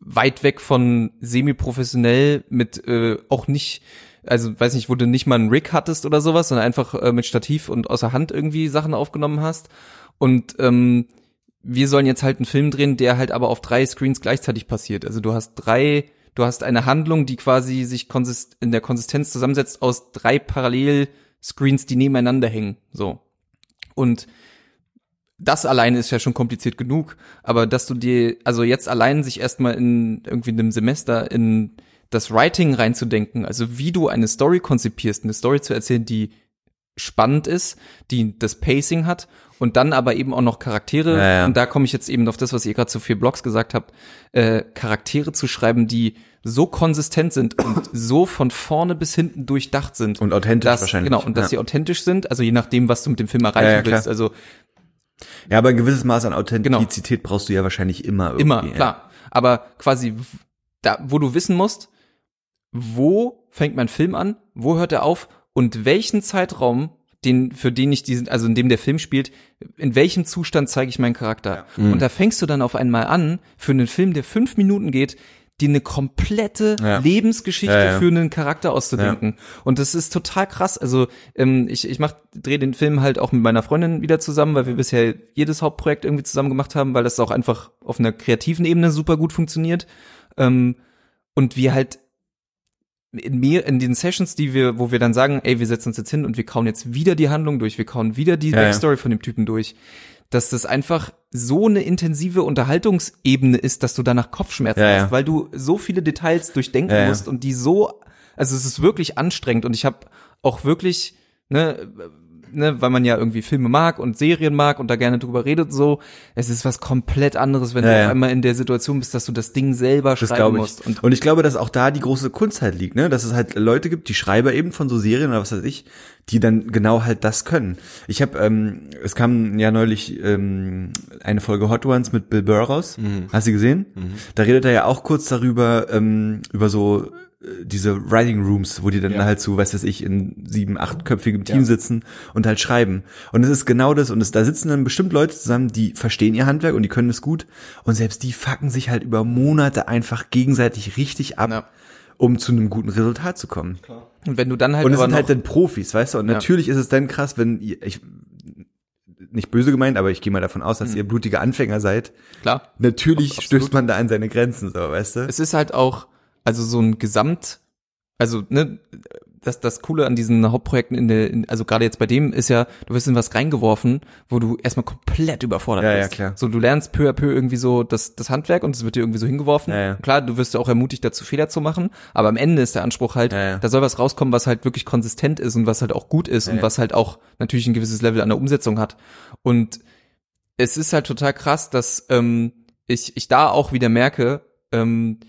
weit weg von semi-professionell mit äh, auch nicht, also weiß nicht, wo du nicht mal einen Rig hattest oder sowas, sondern einfach äh, mit Stativ und außer Hand irgendwie Sachen aufgenommen hast. Und ähm, wir sollen jetzt halt einen Film drehen, der halt aber auf drei Screens gleichzeitig passiert. Also du hast drei, du hast eine Handlung, die quasi sich konsist in der Konsistenz zusammensetzt aus drei Parallel-Screens, die nebeneinander hängen. So. Und das alleine ist ja schon kompliziert genug, aber dass du dir, also jetzt allein sich erstmal in irgendwie einem Semester in das Writing reinzudenken, also wie du eine Story konzipierst, eine Story zu erzählen, die spannend ist, die das Pacing hat und dann aber eben auch noch Charaktere, Ja, ja. und da komme ich jetzt eben auf das, was ihr gerade zu vier Blogs gesagt habt, äh, Charaktere zu schreiben, die so konsistent sind und so von vorne bis hinten durchdacht sind. Und authentisch dass, wahrscheinlich. Genau, und dass Ja. sie authentisch sind, also je nachdem, was du mit dem Film erreichen Ja, ja, willst. Also Ja, aber ein gewisses Maß an Authentizität brauchst du ja wahrscheinlich immer irgendwie. Immer, ja. klar. Aber quasi da, wo du wissen musst, wo fängt mein Film an, wo hört er auf und welchen Zeitraum, den, für den ich diesen, also in dem der Film spielt, in welchem Zustand zeige ich meinen Charakter. Mhm. Und da fängst du dann auf einmal an, für einen Film, der fünf Minuten geht, dir eine komplette Ja. Lebensgeschichte Ja, ja. für einen Charakter auszudenken. Und das ist total krass. Also ähm, ich, ich mach, drehe den Film halt auch mit meiner Freundin wieder zusammen, weil wir bisher jedes Hauptprojekt irgendwie zusammen gemacht haben, weil das auch einfach auf einer kreativen Ebene super gut funktioniert. Ähm, und wir halt in mir in den Sessions, die wir, wo wir dann sagen, ey, wir setzen uns jetzt hin und wir kauen jetzt wieder die Handlung durch, wir kauen wieder die. Backstory von dem Typen durch, dass das einfach so eine intensive Unterhaltungsebene ist, dass du danach Kopfschmerzen Ja, ja. hast, weil du so viele Details durchdenken Ja, musst und die so, also es ist wirklich anstrengend und ich habe auch wirklich, ne, ne, weil man ja irgendwie Filme mag und Serien mag und da gerne drüber redet und so, es ist was komplett anderes, wenn Ja, du ja. auf einmal in der Situation bist, dass du das Ding selber Das schreiben glaube ich. musst. Und Und, ich glaube, dass auch da die große Kunst halt liegt, ne? Dass es halt Leute gibt, die Schreiber eben von so Serien oder was weiß ich, die dann genau halt das können. Ich habe, ähm, es kam ja neulich ähm, eine Folge Hot Ones mit Bill Burr raus. Hast du gesehen? Da redet er ja auch kurz darüber, ähm, über so diese Writing Rooms, wo die dann Ja. halt so, weiß was ich, in sieben, achtköpfigem Team sitzen und halt schreiben. Und es ist genau das. Und es, da sitzen dann bestimmt Leute zusammen, die verstehen ihr Handwerk und die können es gut. Und selbst die fucken sich halt über Monate einfach gegenseitig richtig ab, Ja. um zu einem guten Resultat zu kommen. Und wenn du dann halt Und es aber sind halt dann Profis, weißt du? Und Ja. natürlich ist es dann krass, wenn ihr, ich, nicht böse gemeint, aber ich gehe mal davon aus, dass ihr blutige Anfänger seid. klar, Natürlich Absolut. stößt man da an seine Grenzen, so, weißt du? es ist halt auch, also so ein Gesamt, also ne, das, das Coole an diesen Hauptprojekten in der, in, also gerade jetzt bei dem ist ja, du wirst in was reingeworfen, wo du erstmal komplett überfordert Ja, ja, bist. klar. So, du lernst peu à peu irgendwie so das, das Handwerk und es wird dir irgendwie so hingeworfen. Ja, ja. Klar, du wirst ja auch ermutigt dazu, Fehler zu machen, aber am Ende ist der Anspruch halt, Ja, ja. da soll was rauskommen, was halt wirklich konsistent ist und was halt auch gut ist und ja. was halt auch natürlich ein gewisses Level an der Umsetzung hat. Und es ist halt total krass, dass ähm, ich, ich da auch wieder merke, ähm,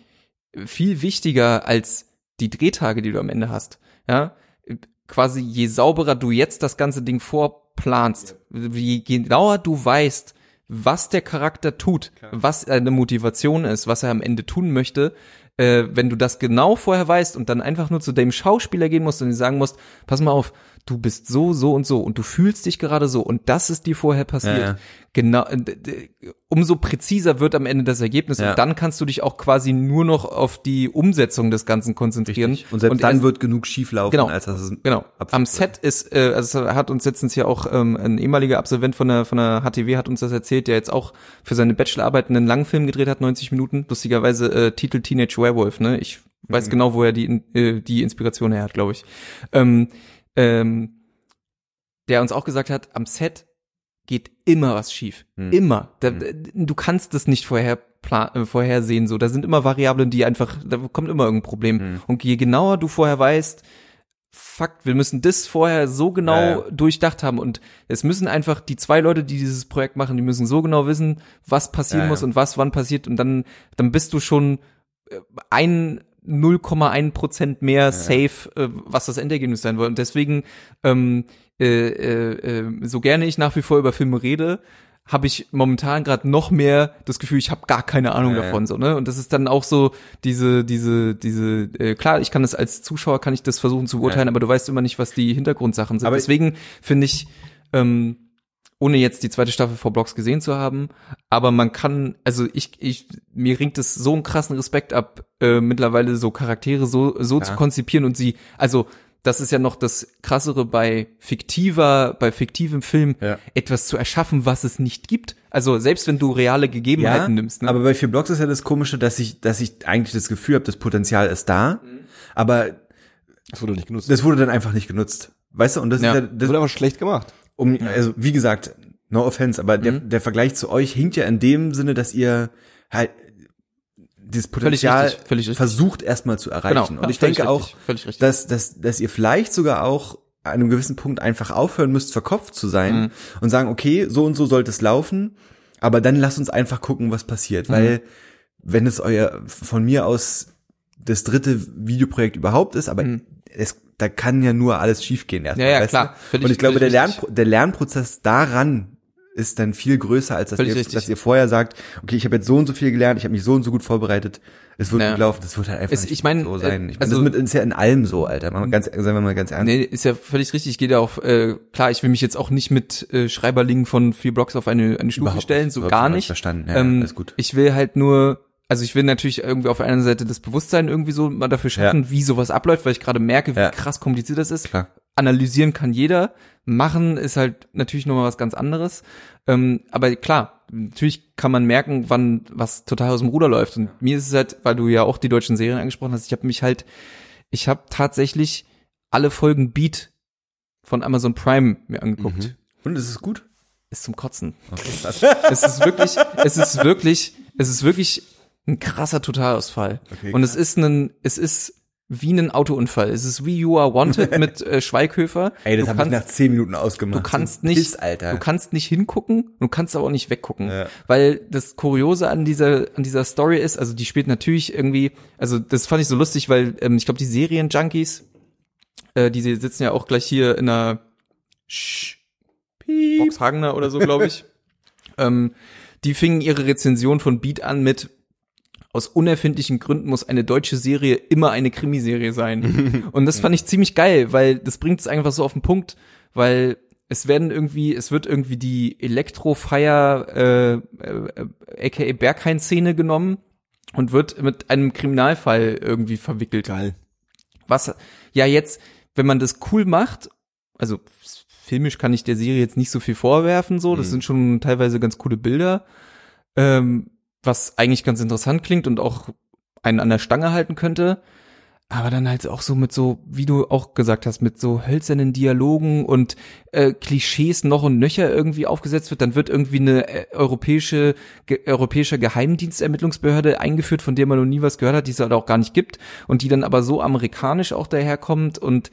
viel wichtiger als die Drehtage, die du am Ende hast. Ja, quasi je sauberer du jetzt das ganze Ding vorplanst, je genauer du weißt, was der Charakter tut, was eine Motivation ist, was er am Ende tun möchte, äh, wenn du das genau vorher weißt und dann einfach nur zu dem Schauspieler gehen musst und ihm sagen musst, pass mal auf, du bist so, so und so und du fühlst dich gerade so und das ist dir vorher passiert. Ja, ja. Genau, äh, umso präziser wird am Ende das Ergebnis Ja. und dann kannst du dich auch quasi nur noch auf die Umsetzung des Ganzen konzentrieren. Und selbst dann erst- wird genug schief laufen, Genau. als dass es Genau. Am. Set ist, äh, also hat uns letztens hier auch ähm, ein ehemaliger Absolvent von der von der HTW hat uns das erzählt, der jetzt auch für seine Bachelorarbeit einen Langfilm gedreht hat, 90 Minuten. Lustigerweise äh, Titel Teenage Werewolf. Ne, ich weiß Mhm. genau, wo er die äh, die Inspiration her hat, glaube ich. Ähm, ähm, der uns auch gesagt hat, am Set geht immer was schief. Hm. Immer. Da, Du kannst das nicht vorher plan äh, vorhersehen. So, da sind immer Variablen, die einfach, da kommt immer irgendein Problem. Hm. Und je genauer du vorher weißt, fuck, wir müssen das vorher so genau Ja, ja. durchdacht haben. Und es müssen einfach die zwei Leute, die dieses Projekt machen, die müssen so genau wissen, was passieren Ja, muss und was wann passiert. Und dann, dann bist du schon ein 0,1 Prozent mehr safe, äh, was das Endergebnis sein wird. Und deswegen, ähm, äh, äh, äh, so gerne ich nach wie vor über Filme rede, habe ich momentan gerade noch mehr das Gefühl, ich habe gar keine Ahnung Ja, davon so, ne? Und das ist dann auch so diese diese diese äh, klar, ich kann das als Zuschauer kann ich das versuchen zu beurteilen, aber du weißt immer nicht, was die Hintergrundsachen sind. Aber- Deswegen finde ich ähm, ohne jetzt die zweite Staffel vor Blocks gesehen zu haben, aber man kann, also ich, ich, mir ringt es so einen krassen Respekt ab, äh, mittlerweile so Charaktere so, so Ja. zu konzipieren und sie, also das ist ja noch das krassere bei fiktiver, bei fiktivem Film, Ja. etwas zu erschaffen, was es nicht gibt. Also selbst wenn du reale Gegebenheiten nimmst, ne? aber bei vier Blocks ist ja das Komische, dass ich, dass ich eigentlich das Gefühl habe, das Potenzial ist da, Mhm. aber Das wurde nicht genutzt. das wurde dann einfach nicht genutzt. Weißt du, und das Ja. ist ja, Das das, wurde aber schlecht gemacht. Um, also wie gesagt, no offense, aber der, Mhm. der Vergleich zu euch hinkt ja in dem Sinne, dass ihr halt dieses Völlig Potenzial richtig, völlig richtig. versucht erstmal zu erreichen. Genau. Und Ja, ich völlig denke richtig, auch, völlig dass, dass, dass ihr vielleicht sogar auch an einem gewissen Punkt einfach aufhören müsst, verkopft zu sein Mhm. und sagen, okay, so und so sollte es laufen, aber dann lasst uns einfach gucken, was passiert, Mhm. weil wenn es euer, von mir aus das dritte Videoprojekt überhaupt ist, aber Mhm. es, da kann ja nur alles schiefgehen erstmal. Ja, ja, klar. Völlig- und ich glaube, der, völlig Lern, richtig. der Lernprozess daran ist dann viel größer, als dass ihr, dass ihr vorher sagt, okay, ich habe jetzt so und so viel gelernt, ich habe mich so und so gut vorbereitet, es wird Ja. gut laufen, das wird halt einfach Es- nicht ich mein, so sein. äh, Ich mein, also- das mit, ist ja in allem so, Alter. Mal ganz, seien wir mal ganz ernst. Nee, ist ja völlig richtig. Geht ja auch, äh, klar, ich will mich jetzt auch nicht mit äh, Schreiberlingen von vier Blocks auf eine, eine Stufe Überhaupt stellen, so gar nicht nicht. verstanden. Ja, ähm, alles gut. Ich will halt nur, also ich will natürlich irgendwie auf der einen Seite das Bewusstsein irgendwie so mal dafür schaffen, wie sowas abläuft, weil ich gerade merke, wie Ja. krass kompliziert das ist. Klar. Analysieren kann jeder, machen ist halt natürlich nochmal was ganz anderes. Ähm, aber klar, natürlich kann man merken, wann was total aus dem Ruder läuft. Und mir ist es halt, weil du ja auch die deutschen Serien angesprochen hast, ich habe mich halt, ich habe tatsächlich alle Folgen Beat von Amazon Prime mir angeguckt. Mhm. Und ist es gut? Ist zum Kotzen. Okay. Es ist wirklich, es ist wirklich, es ist wirklich ein krasser Totalausfall. Okay, Und es ist ein, es ist wie ein Autounfall. Es ist wie You Are Wanted mit äh, Schweighöfer. Ey, das du habe ich kannst, nach zehn Minuten ausgemacht. du kannst nicht, Piss, Alter. du kannst nicht hingucken, du kannst aber auch nicht weggucken, Ja. weil das Kuriose an dieser an dieser Story ist, also die spielt natürlich irgendwie, also das fand ich so lustig, weil ähm, ich glaube die Serienjunkies, äh, die sitzen ja auch gleich hier in einer Sch Box Hagener oder so, glaube ich. ähm, die fingen ihre Rezension von Beat an mit aus unerfindlichen Gründen muss eine deutsche Serie immer eine Krimiserie sein. Und das fand ich ziemlich geil, weil das bringt es einfach so auf den Punkt, weil es werden irgendwie, es wird irgendwie die Elektrofire, äh, äh, aka Berghain-Szene genommen und wird mit einem Kriminalfall irgendwie verwickelt. Geil. Was ja jetzt, wenn man das cool macht, also filmisch kann ich der Serie jetzt nicht so viel vorwerfen, so, das Mhm. sind schon teilweise ganz coole Bilder, ähm, was eigentlich ganz interessant klingt und auch einen an der Stange halten könnte. Aber dann halt auch so mit so, wie du auch gesagt hast, mit so hölzernen Dialogen und äh, Klischees noch und nöcher irgendwie aufgesetzt wird, dann wird irgendwie eine äh, europäische, ge europäische Geheimdienstermittlungsbehörde eingeführt, von der man noch nie was gehört hat, die es halt auch gar nicht gibt und die dann aber so amerikanisch auch daherkommt und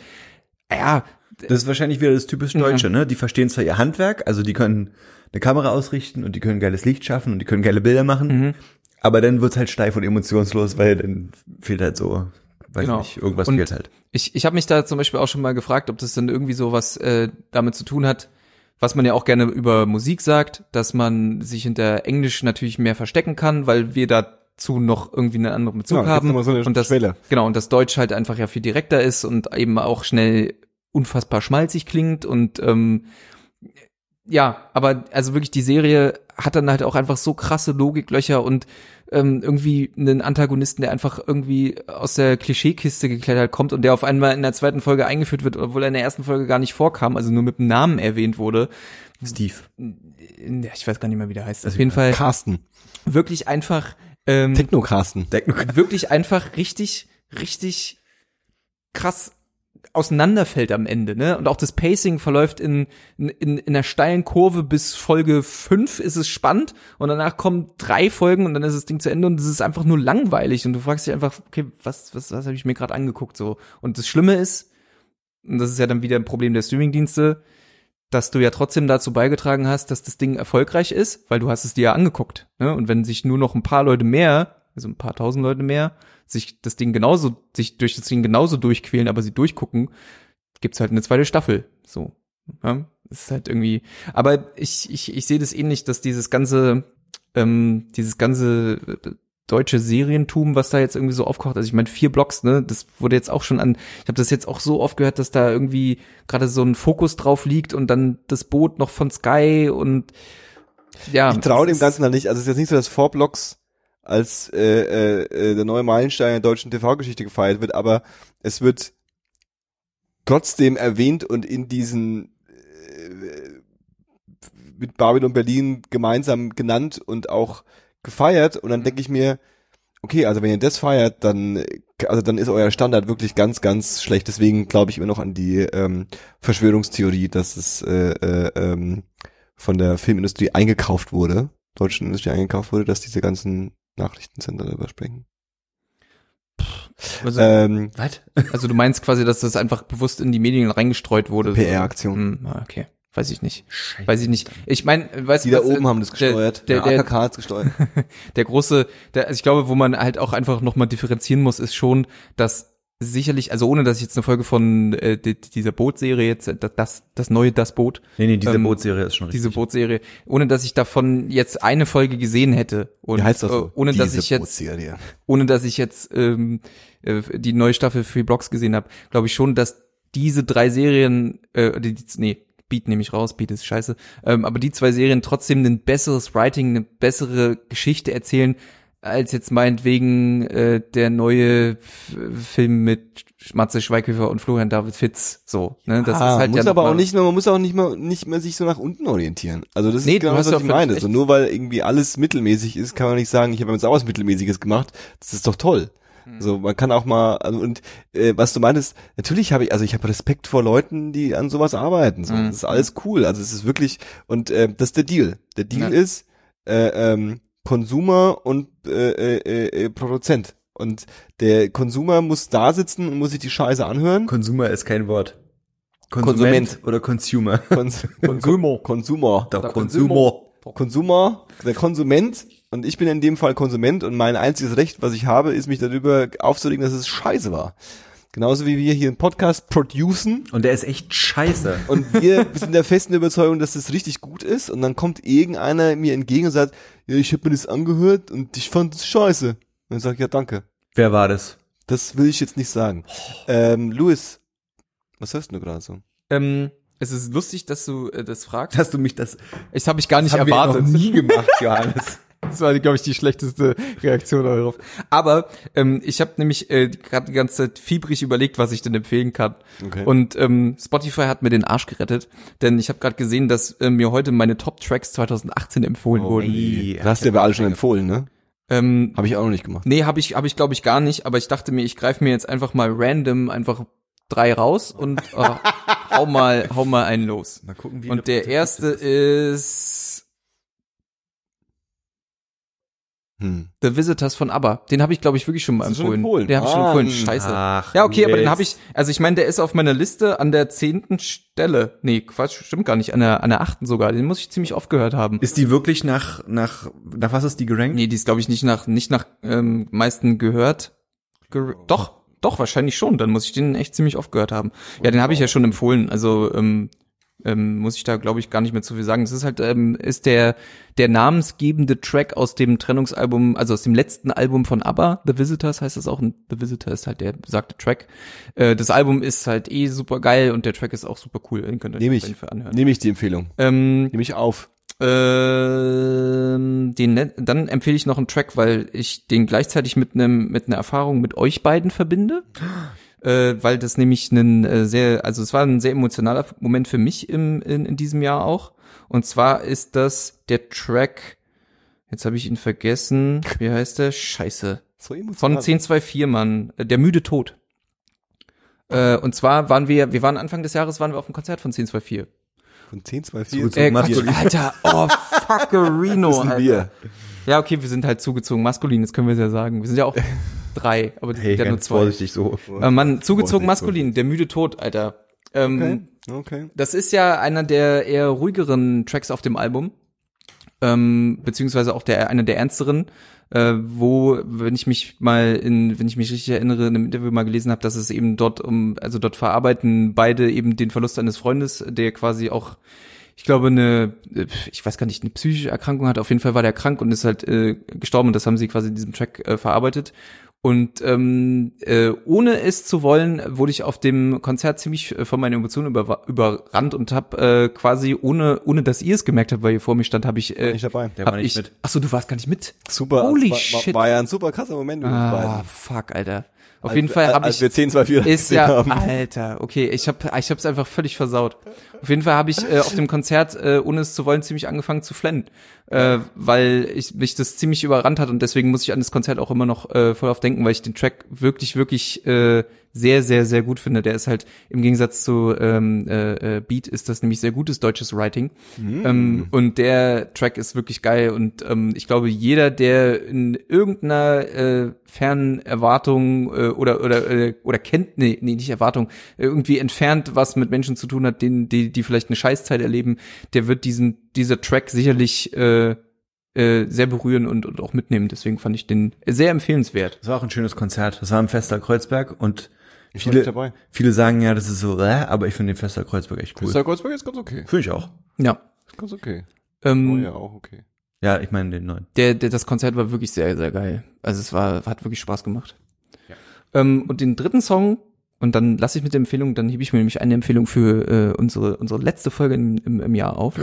ja, Das ist wahrscheinlich wieder das typisch Deutsche, ne? Die verstehen zwar ihr Handwerk, also die können eine Kamera ausrichten und die können geiles Licht schaffen und die können geile Bilder machen, mhm. aber dann wird's halt steif und emotionslos, weil dann fehlt halt so, weiß Genau. nicht, irgendwas Und- fehlt halt. Ich, ich habe mich da zum Beispiel auch schon mal gefragt, ob das dann irgendwie so was äh, damit zu tun hat, was man ja auch gerne über Musik sagt, dass man sich hinter Englisch natürlich mehr verstecken kann, weil wir dazu noch irgendwie einen anderen Bezug Ja, haben. so eine und das, Schwelle. genau, und das Deutsch halt einfach ja viel direkter ist und eben auch schnell unfassbar schmalzig klingt und ähm, ja, aber also wirklich die Serie hat dann halt auch einfach so krasse Logiklöcher und ähm, irgendwie einen Antagonisten, der einfach irgendwie aus der Klischeekiste geklettert kommt und der auf einmal in der zweiten Folge eingeführt wird, obwohl er in der ersten Folge gar nicht vorkam, also nur mit dem Namen erwähnt wurde. Steve. Ja, Ich weiß gar nicht mehr, wie der heißt. Auf jeden Fall Carsten. wirklich einfach ähm, Techno-Carsten. wirklich einfach richtig, richtig krass auseinanderfällt am Ende, ne? Und auch das Pacing verläuft in, in, in einer steilen Kurve bis Folge 5 ist es spannend und danach kommen drei Folgen und dann ist das Ding zu Ende und es ist einfach nur langweilig und du fragst dich einfach, okay, was, was, was habe ich mir gerade angeguckt so? Und das Schlimme ist, und das ist ja dann wieder ein Problem der Streamingdienste, dass du ja trotzdem dazu beigetragen hast, dass das Ding erfolgreich ist, weil du hast es dir ja angeguckt. Ne? Und wenn sich nur noch ein paar Leute mehr, also ein paar tausend Leute mehr, sich das Ding genauso, sich durch das Ding genauso durchquälen, aber sie durchgucken, gibt's halt eine zweite Staffel. So. Ja? Das ist halt irgendwie, aber ich, ich, ich sehe das ähnlich, dass dieses ganze, ähm, dieses ganze äh, deutsche Serientum, was da jetzt irgendwie so aufkocht. Also ich meine, vier Blocks, ne, das wurde jetzt auch schon an, ich habe das jetzt auch so oft gehört, dass da irgendwie gerade so ein Fokus drauf liegt und dann das Boot noch von Sky und ja. Ich traue dem Ganzen da nicht. Also es ist jetzt nicht so, dass Four Blocks als äh, äh, äh, der neue Meilenstein der deutschen TV-Geschichte gefeiert wird, aber es wird trotzdem erwähnt und in diesen äh, mit Babylon Berlin gemeinsam genannt und auch gefeiert und dann denke ich mir, okay, also wenn ihr das feiert, dann also dann ist euer Standard wirklich ganz, ganz schlecht. Deswegen glaube ich immer noch an die ähm, Verschwörungstheorie, dass es äh, äh, ähm, von der Filmindustrie eingekauft wurde, deutschen Industrie eingekauft wurde, dass diese ganzen Nachrichtensender darüber sprechen. Also, Ähm, Was? also du meinst quasi, dass das einfach bewusst in die Medien reingestreut wurde. so. PR-Aktion. Hm, ah, okay. Weiß ich nicht. Weiß ich nicht. Ich meine, weißt Die du, da was, oben äh, haben das gesteuert. Der, der, der AKK hat's gesteuert. der große, der, also ich glaube, wo man halt auch einfach nochmal differenzieren muss, ist schon, dass sicherlich, also ohne dass ich jetzt eine Folge von äh, die, dieser Bootserie jetzt, äh, das, das neue Das Boot, Nee, nee, diese Ähm, Bootserie ist schon richtig. diese Bootserie, ohne dass ich davon jetzt eine Folge gesehen hätte und Wie heißt das so? äh, ohne dass Diese ich jetzt Bootserie. ohne dass ich jetzt ähm, äh, die neue Staffel Free Blocks gesehen habe, glaube ich schon, dass diese drei Serien, äh, die, die, nee, Beat nehme ich raus, Beat ist scheiße, ähm, aber die zwei Serien trotzdem ein besseres Writing, eine bessere Geschichte erzählen, als jetzt meinetwegen äh, der neue F Film mit Matze Schweighöfer und Florian David Fitz, so, ne, das ah, ist halt muss ja aber auch nicht mehr, man muss auch nicht mehr, nicht mehr sich so nach unten orientieren. Also das Nee, ist genau was ich meine. So nur weil irgendwie alles mittelmäßig ist, kann man nicht sagen, ich habe jetzt auch was Mittelmäßiges gemacht. Das ist doch toll. Hm. So, man kann auch mal, also, und äh, was du meintest, natürlich habe ich, also ich habe Respekt vor Leuten, die an sowas arbeiten. So. Mhm. Das ist alles cool. Also es ist wirklich, und äh, das ist der Deal. Der Deal Ja. ist äh, ähm, Konsumer und äh, äh, äh, Produzent. Und der Konsumer muss da sitzen und muss sich die Scheiße anhören. Consumer ist kein Wort. Konsument. oder Consumer. Kons Konsumer. Konsumer. Der Der Consumer. Konsumer, der Konsument und ich bin in dem Fall Konsument und mein einziges Recht, was ich habe, ist mich darüber aufzuregen, dass es scheiße war. Genauso wie wir hier einen Podcast producen Und der ist echt scheiße. und wir sind der festen Überzeugung, dass das richtig gut ist und dann kommt irgendeiner mir entgegen und sagt, ja, ich habe mir das angehört und ich fand es scheiße. Und dann sag ich, ja, danke. Wer war das? Das will ich jetzt nicht sagen. Ähm, Louis, was hörst du gerade so? ähm, es ist lustig, dass du äh, das fragst. Hast du mich das, Das habe ich gar nicht haben wir erwartet. noch nie gemacht, Johannes. Das war, glaube ich, die schlechteste Reaktion darauf. Aber ähm, ich habe nämlich äh, gerade die ganze Zeit fiebrig überlegt, was ich denn empfehlen kann. Okay. Und ähm, Spotify hat mir den Arsch gerettet, denn ich habe gerade gesehen, dass äh, mir heute meine Top Tracks 2018 empfohlen wurden. ey. Das hast du ja bei alle schon empfohlen, ne? Ähm, Habe ich auch noch nicht gemacht. nee, habe ich, hab ich glaube ich gar nicht. Aber ich dachte mir, ich greife mir jetzt einfach mal random einfach drei raus und äh, hau mal, hau mal einen los. Mal gucken, wie Und der erste ist Hm. The Visitors von ABBA. Den habe ich, glaube ich, wirklich schon mal du schon empfohlen. empfohlen? Den habe ich schon empfohlen. Scheiße. Ach, ja, okay, aber den habe ich, also ich meine, der ist auf meiner Liste an der zehnten Stelle. Nee, Quatsch, stimmt gar nicht, an der, an der achten sogar. Den muss ich ziemlich oft gehört haben. Ist die wirklich nach, nach, nach was ist die gerankt? Nee, die ist, glaube ich, nicht nach, nicht nach ähm, meisten gehört. Ger doch, doch, wahrscheinlich schon. Dann muss ich den echt ziemlich oft gehört haben. Ja, den habe ich ja schon empfohlen. Also ähm, ähm, muss ich da, glaube ich, gar nicht mehr zu viel sagen. Es ist halt, ähm, ist der, der namensgebende Track aus dem Trennungsalbum, also aus dem letzten Album von ABBA, The Visitors heißt das auch. Und The Visitor ist halt der besagte Track. Äh, das Album ist halt eh super geil und der Track ist auch super cool. Den könnt ihr Nehme ich. anhören. Nehme ich die Empfehlung. Ähm, Nehme ich auf. ähm, den, net- dann empfehle ich noch einen Track, weil ich den gleichzeitig mit einem mit einer Erfahrung mit euch beiden verbinde. Äh, weil das nämlich ein äh, sehr, also es war ein sehr emotionaler Moment für mich im, in, in diesem Jahr auch. Und zwar ist das der Track, jetzt habe ich ihn vergessen, wie heißt der? Scheiße. So emotional. Von 1024, Mann. Äh, Der müde Tod. Äh, und zwar waren wir, wir waren Anfang des Jahres, waren wir auf dem Konzert von 1024. Von 10, 2, 4. Zugezogen. Äh. Quatsch, Alter, oh, fuckerino, Alter. wir. Ja, okay, wir sind halt zugezogen maskulin, das können wir ja sagen. Wir sind ja auch drei, aber die Hey, sind ja nur zwei. vorsichtig so. Äh, Mann, zugezogen maskulin, der müde Tod, Alter. Ähm, Okay. Okay. Das ist ja einer der eher ruhigeren Tracks auf dem Album. ähm, beziehungsweise auch der einer der ernsteren, äh, wo, wenn ich mich mal in, wenn ich mich richtig erinnere, in einem Interview mal gelesen habe, dass es eben dort um, also dort verarbeiten beide eben den Verlust eines Freundes, der quasi auch ich glaube, eine, ich weiß gar nicht, eine psychische Erkrankung hat. Auf jeden Fall war der krank und ist halt äh, gestorben und das haben sie quasi in diesem Track äh, verarbeitet. Und ähm, äh, ohne es zu wollen, wurde ich auf dem Konzert ziemlich äh, von meinen Emotionen über, überrannt und habe äh, quasi ohne ohne dass ihr es gemerkt habt, weil ihr vor mir stand, habe ich äh, Nicht dabei. Der hab war nicht ich, mit. Ach so, du warst gar nicht mit. Super. Holy war, shit. War, war ja ein super krasser Moment Ah, fuck, Alter. Auf Als- jeden Fall habe ich wir 10, 2, 4 ist ja haben. Alter, okay, ich habe ich hab's einfach völlig versaut. Auf jeden Fall habe ich äh, auf dem Konzert äh, ohne es zu wollen ziemlich angefangen zu flennen, äh, weil ich mich das ziemlich überrannt hat und deswegen muss ich an das Konzert auch immer noch äh, voll auf denken, weil ich den Track wirklich wirklich äh, sehr sehr sehr gut finde. Der ist halt im Gegensatz zu ähm, äh, äh, Beat ist das nämlich sehr gutes deutsches Writing ähm, und der Track ist wirklich geil und ähm, ich glaube jeder der in irgendeiner äh, fernen Erwartung äh, oder oder äh, oder kennt nee, nee nicht Erwartung irgendwie entfernt was mit Menschen zu tun hat, denen die die vielleicht eine Scheißzeit erleben, der wird diesen dieser Track sicherlich äh, äh, sehr berühren und, und auch mitnehmen. Deswegen fand ich den sehr empfehlenswert. Das war auch ein schönes Konzert. Das war im Fester Kreuzberg und viele, nicht dabei. viele sagen ja, das ist so, äh, aber ich finde den Fester Kreuzberg echt cool. Mr. Kreuzberg ist ganz okay. Finde ich auch. Ja. Ist ganz okay. Ähm, Oh ja, auch okay. Ja, ich meine den neuen. der, der, das Konzert war wirklich sehr, sehr geil. Also es war, hat wirklich Spaß gemacht. Ähm, und den dritten Song, und dann lasse ich mit der Empfehlung, dann hebe ich mir nämlich eine Empfehlung für äh, unsere, unsere letzte Folge im, im, im Jahr auf.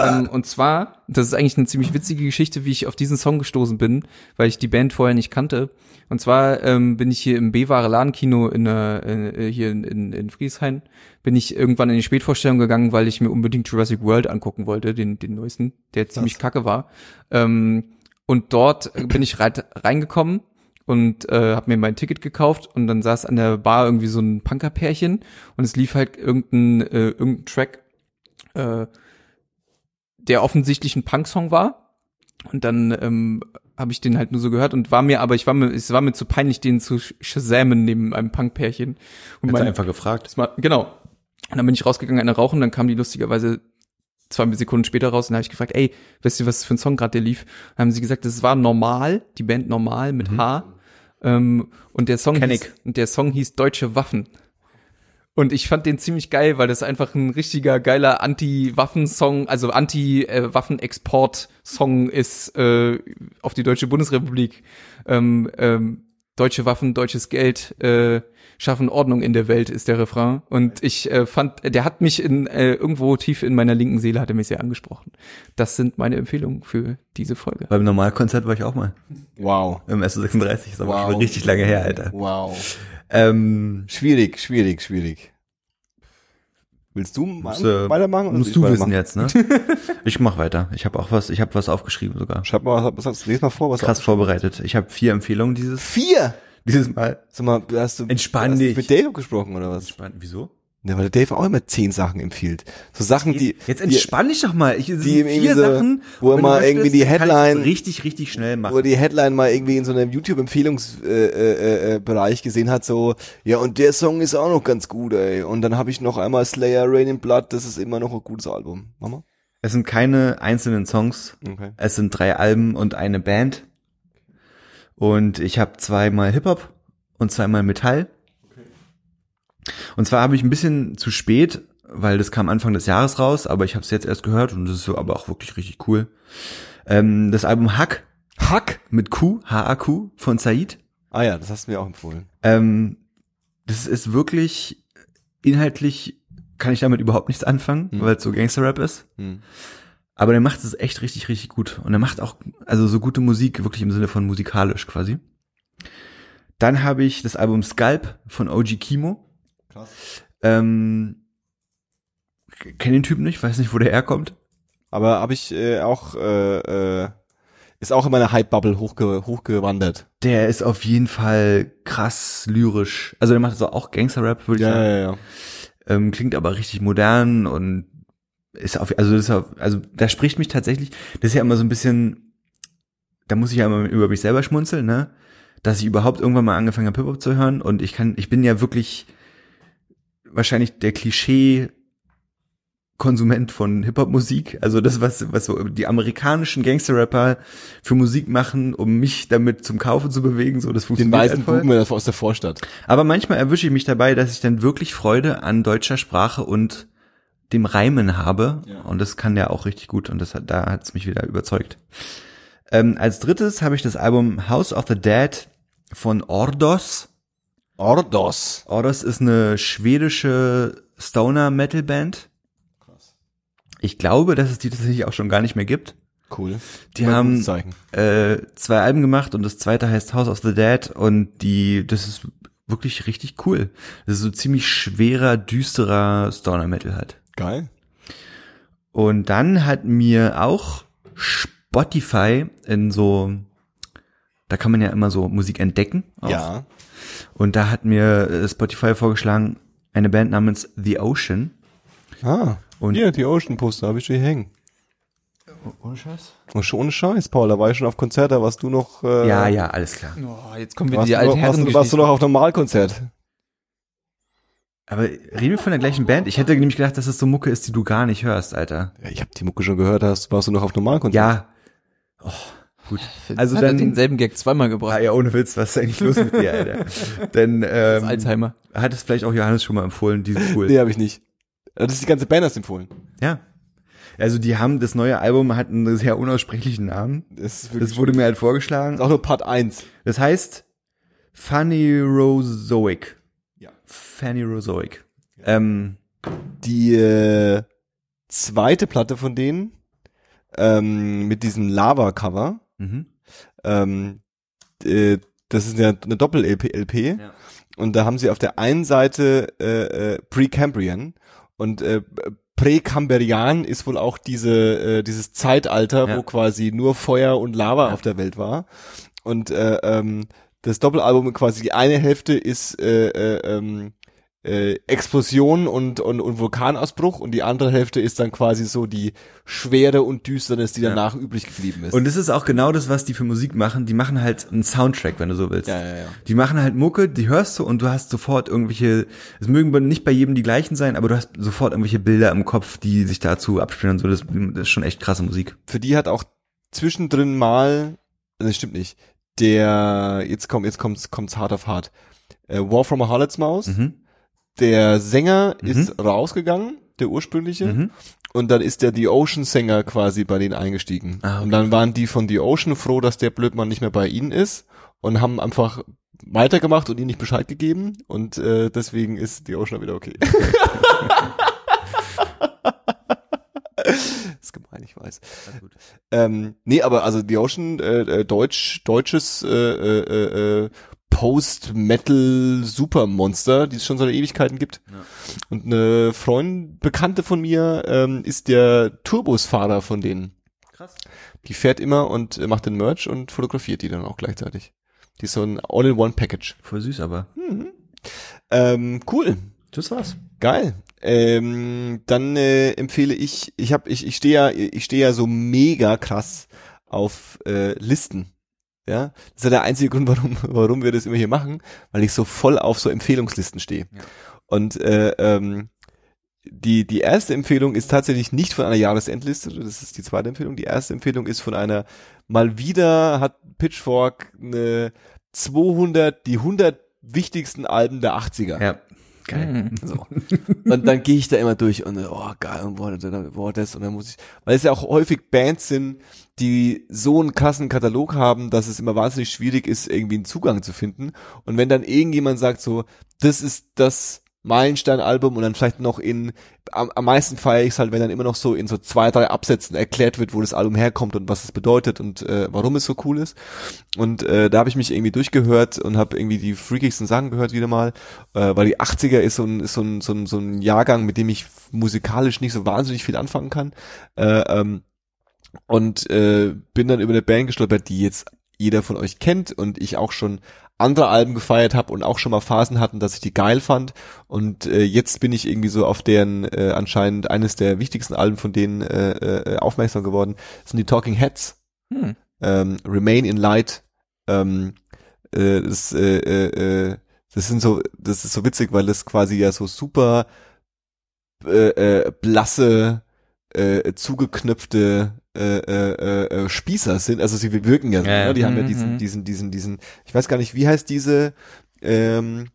ähm, und zwar, das ist eigentlich eine ziemlich witzige Geschichte, wie ich auf diesen Song gestoßen bin, weil ich die Band vorher nicht kannte. Und zwar ähm, bin ich hier im B-Ware Ladenkino in, äh, äh, hier in, in, in Frieshain, bin ich irgendwann in die Spätvorstellung gegangen, weil ich mir unbedingt Jurassic World angucken wollte, den, den neuesten, der ziemlich kacke war. Ähm, und dort bin ich reingekommen und äh, habe mir mein Ticket gekauft und dann saß an der Bar irgendwie so ein Punkerpärchen und es lief halt irgendein, äh, irgendein Track, äh, der offensichtlich ein Punksong war. Und dann ähm, habe ich den halt nur so gehört und war mir, aber ich war mir, es war mir zu peinlich, den zu shazamen neben einem Punkpärchen. Und mein, einfach gefragt. war, genau. Und dann bin ich rausgegangen, eine rauchen, dann kam die lustigerweise zwei Sekunden später raus und dann habe ich gefragt, ey, weißt du, was für ein Song gerade der lief? Dann haben sie gesagt, das war normal, die Band normal mit H. Ähm, und der Song hieß, der Song hieß Deutsche Waffen. Und ich fand den ziemlich geil, weil das einfach ein richtiger geiler Anti-Waffen-Song, also Anti-Waffenexport-Song ist äh, auf die Deutsche Bundesrepublik. Ähm, ähm, deutsche Waffen, deutsches Geld äh, schaffen Ordnung in der Welt ist der Refrain. Und ich äh, fand, der hat mich in äh, irgendwo tief in meiner linken Seele hat er mich sehr angesprochen. Das sind meine Empfehlungen für diese Folge. Beim Normalkonzert war ich auch mal. Wow. Im SO36. Ist aber Wow. schon richtig lange her, Alter. Wow. Ähm, Schwierig, schwierig, schwierig. Willst du mal Musst, äh, weitermachen? oder musst du ich wissen jetzt, ne? ich mach weiter. Ich habe auch was, ich habe was aufgeschrieben sogar. Schreib mal, was, was, les mal vor, was Krass vorbereitet. Ich habe vier Empfehlungen dieses Vier! dieses Mal. Sag mal, hast du, Entspann hast du dich. mit Dave gesprochen oder was? Spannend. Wieso? Ja, weil der Dave auch immer zehn Sachen empfiehlt. So Sachen, die, Jetzt entspann dich doch mal. Ich, die sind irgendwie vier so- Sachen, wo er mal irgendwie die Headline- richtig, richtig schnell machen. wo er die Headline mal irgendwie in so einem YouTube-Empfehlungsbereich äh, äh, Bereich gesehen hat, so, ja, und der Song ist auch noch ganz gut, ey. Und dann habe ich noch einmal Slayer, Rain in Blood, das ist immer noch ein gutes Album. Mama? Es sind keine einzelnen Songs. Okay. Es sind drei Alben und eine Band. Und ich habe zweimal Hip-Hop und zweimal Metall. Und zwar habe ich ein bisschen zu spät, weil das kam Anfang des Jahres raus, aber ich habe es jetzt erst gehört und das ist so aber auch wirklich richtig cool. Ähm, das Album Hack Hack? mit Q, H-A-Q von Said. Ah ja, das hast du mir auch empfohlen. Ähm, das ist wirklich inhaltlich kann ich damit überhaupt nichts anfangen, Hm. weil es so Gangster-Rap ist. Hm. Aber der macht es echt richtig, richtig gut. Und er macht auch, also so gute Musik, wirklich im Sinne von musikalisch quasi. Dann habe ich das Album Scalp von OG Kimo. Krass. Ähm, kenne den Typen nicht, weiß nicht, wo der herkommt. Aber habe ich äh, auch, äh, äh, ist auch in meiner Hype-Bubble hochge hochgewandert. Der ist auf jeden Fall krass lyrisch. Also der macht also auch Gangster-Rap, würde ich sagen. ja, ja. Ähm, klingt aber richtig modern und ist auf, also das ist auf, also da spricht mich tatsächlich, das ist ja immer so ein bisschen, da muss ich ja immer über mich selber schmunzeln, ne? Dass ich überhaupt irgendwann mal angefangen habe, Hip-Hop zu hören und ich kann, ich bin ja wirklich wahrscheinlich der Klischee Konsument von Hip-Hop-Musik. Also das, was, was so die amerikanischen Gangster-Rapper für Musik machen, um mich damit zum Kaufen zu bewegen, so das Den funktioniert weißen halt voll. Buben aus der Vorstadt. Aber manchmal erwische ich mich dabei, dass ich dann wirklich Freude an deutscher Sprache und dem Reimen habe. Ja. Und das kann der auch richtig gut und das hat, da hat's mich wieder überzeugt. Ähm, als drittes habe ich das Album House of the Dead von Ordos. Ordos. Ordos ist eine schwedische Stoner-Metal-Band. Ich glaube, dass es die tatsächlich auch schon gar nicht mehr gibt. Cool. Die ein haben äh, zwei Alben gemacht und das zweite heißt House of the Dead und die, das ist wirklich richtig cool. Das ist so ziemlich schwerer, düsterer Stoner Metal halt. Geil. Und dann hat mir auch Spotify in so, da kann man ja immer so Musik entdecken. Auch. Ja. Und da hat mir äh, Spotify vorgeschlagen, eine Band namens The Ocean. Ah. Und- hier, die Ocean Poster habe ich schon hier hängen. Ohne Scheiß? Schon ohne Scheiß, Paul, da war ich schon auf Konzert, da warst du noch, äh, Ja, ja, alles klar. Oh, jetzt kommen wieder warst, die alten warst, Herren du- warst du noch auf Normalkonzert. Aber reden wir von der gleichen Band? Ich hätte nämlich gedacht, dass das so Mucke ist, die du gar nicht hörst, Alter. Ja, ich habe die Mucke schon gehört, hast, warst du noch auf Normalkonzert? Ja. Oh, gut. Also hat dann, denselben Gag zweimal ah, gebracht. ja, ohne Witz, was ist eigentlich los mit dir, Alter? Denn, Das ähm, Alzheimer. hat es vielleicht auch Johannes schon mal empfohlen, die sind cool. Nee, habe ich nicht. Das ist die ganze Band hast empfohlen. Ja. Also die haben, das neue Album hat einen sehr unaussprechlichen Namen. Das, Das wurde mir halt vorgeschlagen. ist auch nur Part 1. Das heißt Funny Rosoic. Ja. Fanny Rosoic. Ähm, Die äh, zweite Platte von denen ähm, mit diesem Lava-Cover, mhm. ähm, äh, das ist ja eine Doppel-LP. LP, Ja. Und da haben sie auf der einen Seite äh, äh, Precambrian und äh, Präcamberian ist wohl auch diese äh, dieses Zeitalter, Ja. wo quasi nur Feuer und Lava Ja. auf der Welt war. Und äh, ähm, das Doppelalbum quasi die eine Hälfte ist äh, äh, ähm, äh, Explosion und, und, und Vulkanausbruch und die andere Hälfte ist dann quasi so die Schwere und Düsternis, die Ja. danach übrig geblieben ist. Und es ist auch genau das, was die für Musik machen. Die machen halt einen Soundtrack, wenn du so willst. ja, ja, ja. Die machen halt Mucke, die hörst du und du hast sofort irgendwelche, es mögen nicht bei jedem die gleichen sein, aber du hast sofort irgendwelche Bilder im Kopf, die sich dazu abspielen und so. Das, das ist schon echt krasse Musik. für die hat auch zwischendrin mal, das stimmt nicht, der, jetzt kommt, jetzt kommt's, kommt's hart auf hart, äh, War from a Harlot's Mouse, Mhm. Der Sänger Mhm. ist rausgegangen, der ursprüngliche, Mhm. und dann ist der The Ocean Sänger quasi bei denen eingestiegen. Ah, okay. Und dann waren die von The Ocean froh, dass der Blödmann nicht mehr bei ihnen ist und haben einfach weitergemacht und ihnen nicht Bescheid gegeben und äh, deswegen ist The Ocean wieder okay. ist gemein, ich weiß. Ähm, nee, aber also The Ocean, äh, äh, deutsch, deutsches äh, äh, äh, Post-Metal-Supermonster, die es schon seit Ewigkeiten gibt. Ja. Und eine Freundin, Bekannte von mir, ähm, ist der Turbusfahrer von denen. Krass. Die fährt immer und äh, macht den Merch und fotografiert die dann auch gleichzeitig. Die ist so ein All-in-One-Package. Voll süß, aber. Mhm. Ähm, cool. Das war's. Geil. Ähm, dann äh, empfehle ich, ich habe, ich, ich stehe ja, ich stehe ja so mega krass auf äh, Listen. Ja, das ist ja der einzige Grund, warum, warum wir das immer hier machen, weil ich so voll auf so Empfehlungslisten stehe. Ja. Und äh, ähm, die, die erste Empfehlung ist tatsächlich nicht von einer Jahresendliste, das ist die zweite Empfehlung. Die erste Empfehlung ist von einer, mal wieder hat Pitchfork eine 200, die 100 wichtigsten Alben der 80er. Ja. Geil. Mhm. So. Und dann gehe ich da immer durch und oh geil und boah, boah, das und dann muss ich, weil es ja auch häufig Bands sind, die so einen krassen Katalog haben, dass es immer wahnsinnig schwierig ist, irgendwie einen Zugang zu finden. Und wenn dann irgendjemand sagt so, das ist das Meilenstein-Album und dann vielleicht noch in, am, am meisten feiere ich es halt, wenn dann immer noch so in so zwei, drei Absätzen erklärt wird, wo das Album herkommt und was es bedeutet und äh, warum es so cool ist. Und äh, da habe ich mich irgendwie durchgehört und habe irgendwie die freakigsten Sachen gehört wieder mal, äh, weil die 80er ist so ein, ist so ein, so ein, so ein Jahrgang, mit dem ich musikalisch nicht so wahnsinnig viel anfangen kann. Äh, ähm, und äh, bin dann über eine Band gestolpert, die jetzt jeder von euch kennt und ich auch schon andere Alben gefeiert habe und auch schon mal Phasen hatten, dass ich die geil fand. Und äh, jetzt bin ich irgendwie so auf deren äh, anscheinend eines der wichtigsten Alben von denen äh, äh, aufmerksam geworden. Das sind die Talking Heads. Hm. Ähm, Remain in Light. Ähm, äh, das, äh, äh, äh, das sind so, das ist so witzig, weil das quasi ja so super äh, äh, blasse, äh, zugeknöpfte äh, äh, äh, Spießer sind. Also sie wirken ja so, Ja, ne? die haben ja Mhm, diesen, mhm. diesen, diesen, diesen, ich weiß gar nicht, wie heißt diese, ähm,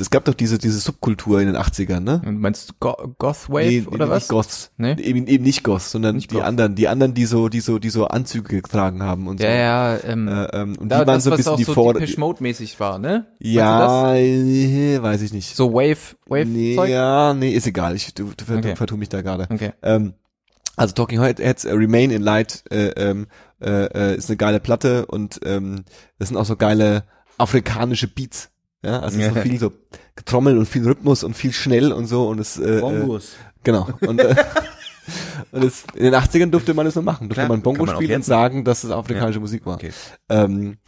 es gab doch diese, diese Subkultur in den 80ern, ne? Und meinst du Go Goth Wave Nee, oder nicht was? Goths. Nee? Eben, eben nicht Goths, sondern Nicht die Goth. anderen, die anderen, die so, die so, die so Anzüge getragen haben und Ja, so. ja, ähm, Äh, ähm, und da, die waren das, so ein bisschen die so. Depeche Mode mäßig war, ne? Ja, äh, weiß ich nicht. So Wave, Wave nee, Zeug? ja, nee, ist egal. Ich du, du, Okay. vertue mich da gerade. Okay. Ähm, also Talking Heads äh, Remain in Light äh, ähm, äh, äh, ist eine geile Platte und ähm, das sind auch so geile afrikanische Beats. Ja, also Ja. so viel so Trommel und viel Rhythmus und viel schnell und so und es äh, äh, Bongos. genau und, äh, und es, in den 80ern durfte man das nur machen, durfte Klar, man Bongo man spielen und sagen, dass es afrikanische Musik war. Okay. Ähm,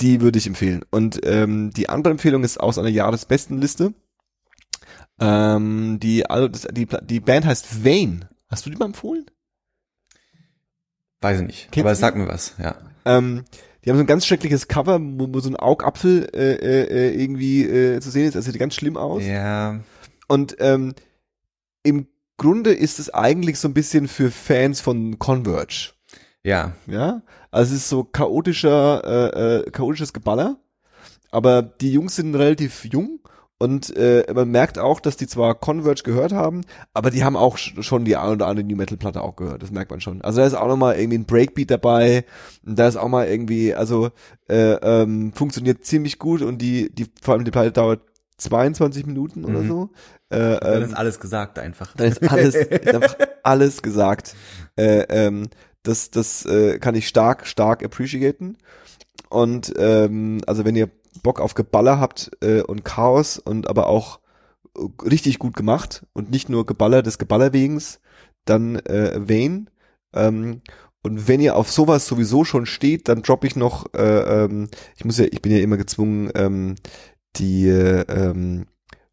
die würde ich empfehlen. Und ähm, die andere Empfehlung ist aus einer Jahresbestenliste. Ähm, die, also das, die, die Band heißt Vane. Hast du die mal empfohlen? Weiß ich nicht. Kennst aber es sagt mir was, ja. Ähm, die haben so ein ganz schreckliches Cover, wo, wo so ein Augapfel äh, äh, irgendwie äh, zu sehen ist. Das sieht ganz schlimm aus. Ja. Und ähm, im Grunde ist es eigentlich so ein bisschen für Fans von Converge. Ja. Ja, also es ist so chaotischer, äh, äh, chaotisches Geballer, aber die Jungs sind relativ jung und äh, man merkt auch, dass die zwar Converge gehört haben, aber die haben auch sch- schon die ein oder andere New Metal Platte auch gehört, das merkt man schon. Also da ist auch noch mal irgendwie ein Breakbeat dabei, und da ist auch mal irgendwie, also äh, ähm, funktioniert ziemlich gut und die, die vor allem die Platte dauert 22 Minuten oder Mhm. so. Äh, Dann ähm, ist alles gesagt einfach. da ist alles, ist einfach alles gesagt. Äh, ähm, das das äh, kann ich stark, stark appreciaten. Und ähm, also wenn ihr Bock auf Geballer habt äh, und Chaos und aber auch äh, richtig gut gemacht und nicht nur Geballer des Geballerwegens, dann äh, Vane. Ähm, und wenn ihr auf sowas sowieso schon steht, dann droppe ich noch, äh, ähm, ich muss ja, ich bin ja immer gezwungen, ähm, die äh, ähm,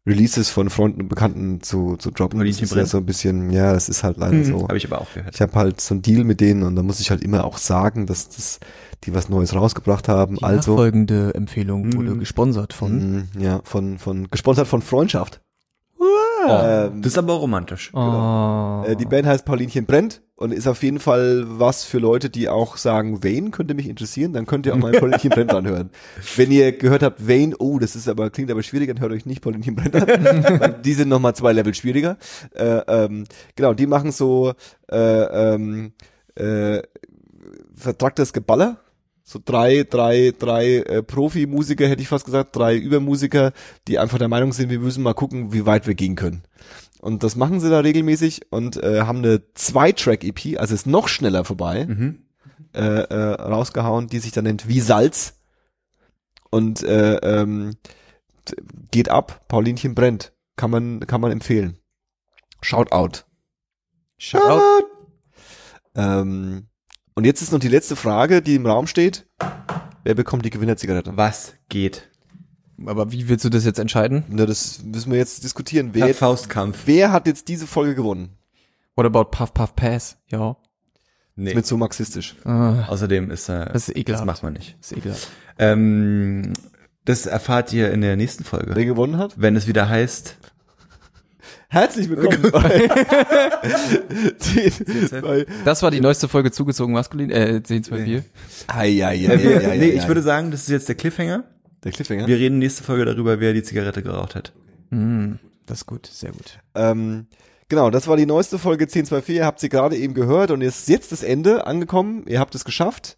Releases von Freunden und Bekannten zu, zu droppen. Das Mariechen ist ja so ein bisschen, ja, das ist halt leider Mhm. so. Habe ich aber auch gehört. Ich habe halt so einen Deal mit denen und da muss ich halt immer auch sagen, dass das, die was Neues rausgebracht haben. Die also nachfolgende Empfehlung wurde Mhm. gesponsert von. mh, ja, von von gesponsert von Freundschaft. Ähm, Das ist aber romantisch. Oh. äh, die Band heißt Paulinchen brennt und ist auf jeden Fall was für Leute, die auch sagen, Wayne könnte mich interessieren, dann könnt ihr auch mal Paulinchen brennt anhören. Wenn ihr gehört habt, Wayne, oh, das ist aber klingt aber schwierig, dann hört euch nicht Paulinchen brennt an. die sind noch mal zwei Level schwieriger. Äh, ähm, genau, die machen so äh, ähm, äh, vertracktes Geballer. So drei, drei, drei äh, Profimusiker, hätte ich fast gesagt, drei Übermusiker, die einfach der Meinung sind, wir müssen mal gucken, wie weit wir gehen können. Und das machen sie da regelmäßig und äh, haben eine Zwei-Track-EP, also ist noch schneller vorbei, Mhm. äh, äh, rausgehauen, die sich dann nennt Wie Salz. Und äh, ähm, geht ab, Paulinchen brennt. Kann man, kann man empfehlen. Shout out. Shout. Ähm, und jetzt ist noch die letzte Frage, die im Raum steht. Wer bekommt die Gewinnerzigarette? Was geht? Aber wie willst du das jetzt entscheiden? Na, das müssen wir jetzt diskutieren. Wer, Faustkampf. wer hat jetzt diese Folge gewonnen? What about Puff Puff Pass? Ja. Nee. Ist mir zu marxistisch. Ah, Außerdem ist äh, Das ist ekelhaft. Das macht man nicht. ist ekelhaft. Ähm, das erfahrt ihr in der nächsten Folge. Wer gewonnen hat? Wenn es wieder heißt, Herzlich willkommen bei, bei Das war die neueste Folge zugezogen maskulin, äh, 1024. Ai, ai, ai, äh, ai, wir, ai, nee, ich würde sagen, das ist jetzt der Cliffhanger. Der Cliffhanger. Wir reden nächste Folge darüber, wer die Zigarette geraucht hat. Mm, das ist gut, sehr gut. Ähm, genau, das war die neueste Folge 1024. Ihr habt sie gerade eben gehört und ist jetzt das Ende angekommen. Ihr habt es geschafft.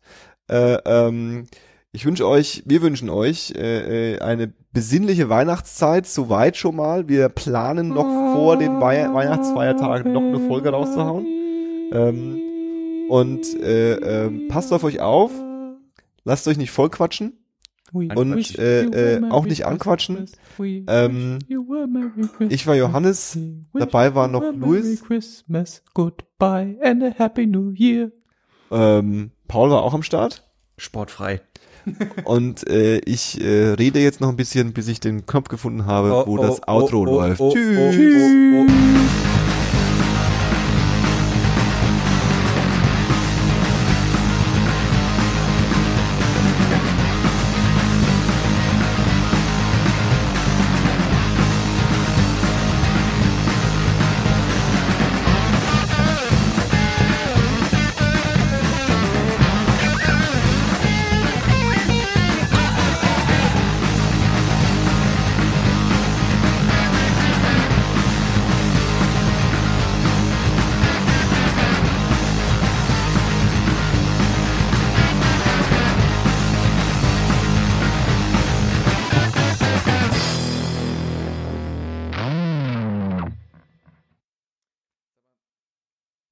Äh, ähm, ich wünsche euch, wir wünschen euch äh, äh, eine besinnliche Weihnachtszeit, soweit schon mal. Wir planen noch vor den Wei Weihnachtsfeiertagen noch eine Folge rauszuhauen. Ähm, und äh, ähm, passt auf euch auf, lasst euch nicht vollquatschen und äh, äh, auch nicht anquatschen. Ähm, ich war Johannes, dabei war noch Luis. Christmas, goodbye and a happy new year. Ähm, Paul war auch am Start. Sportfrei. Und äh, ich äh, rede jetzt noch ein bisschen, bis ich den Knopf gefunden habe, Oh, wo oh, das oh, Outro oh, läuft. oh, oh, Tschüss.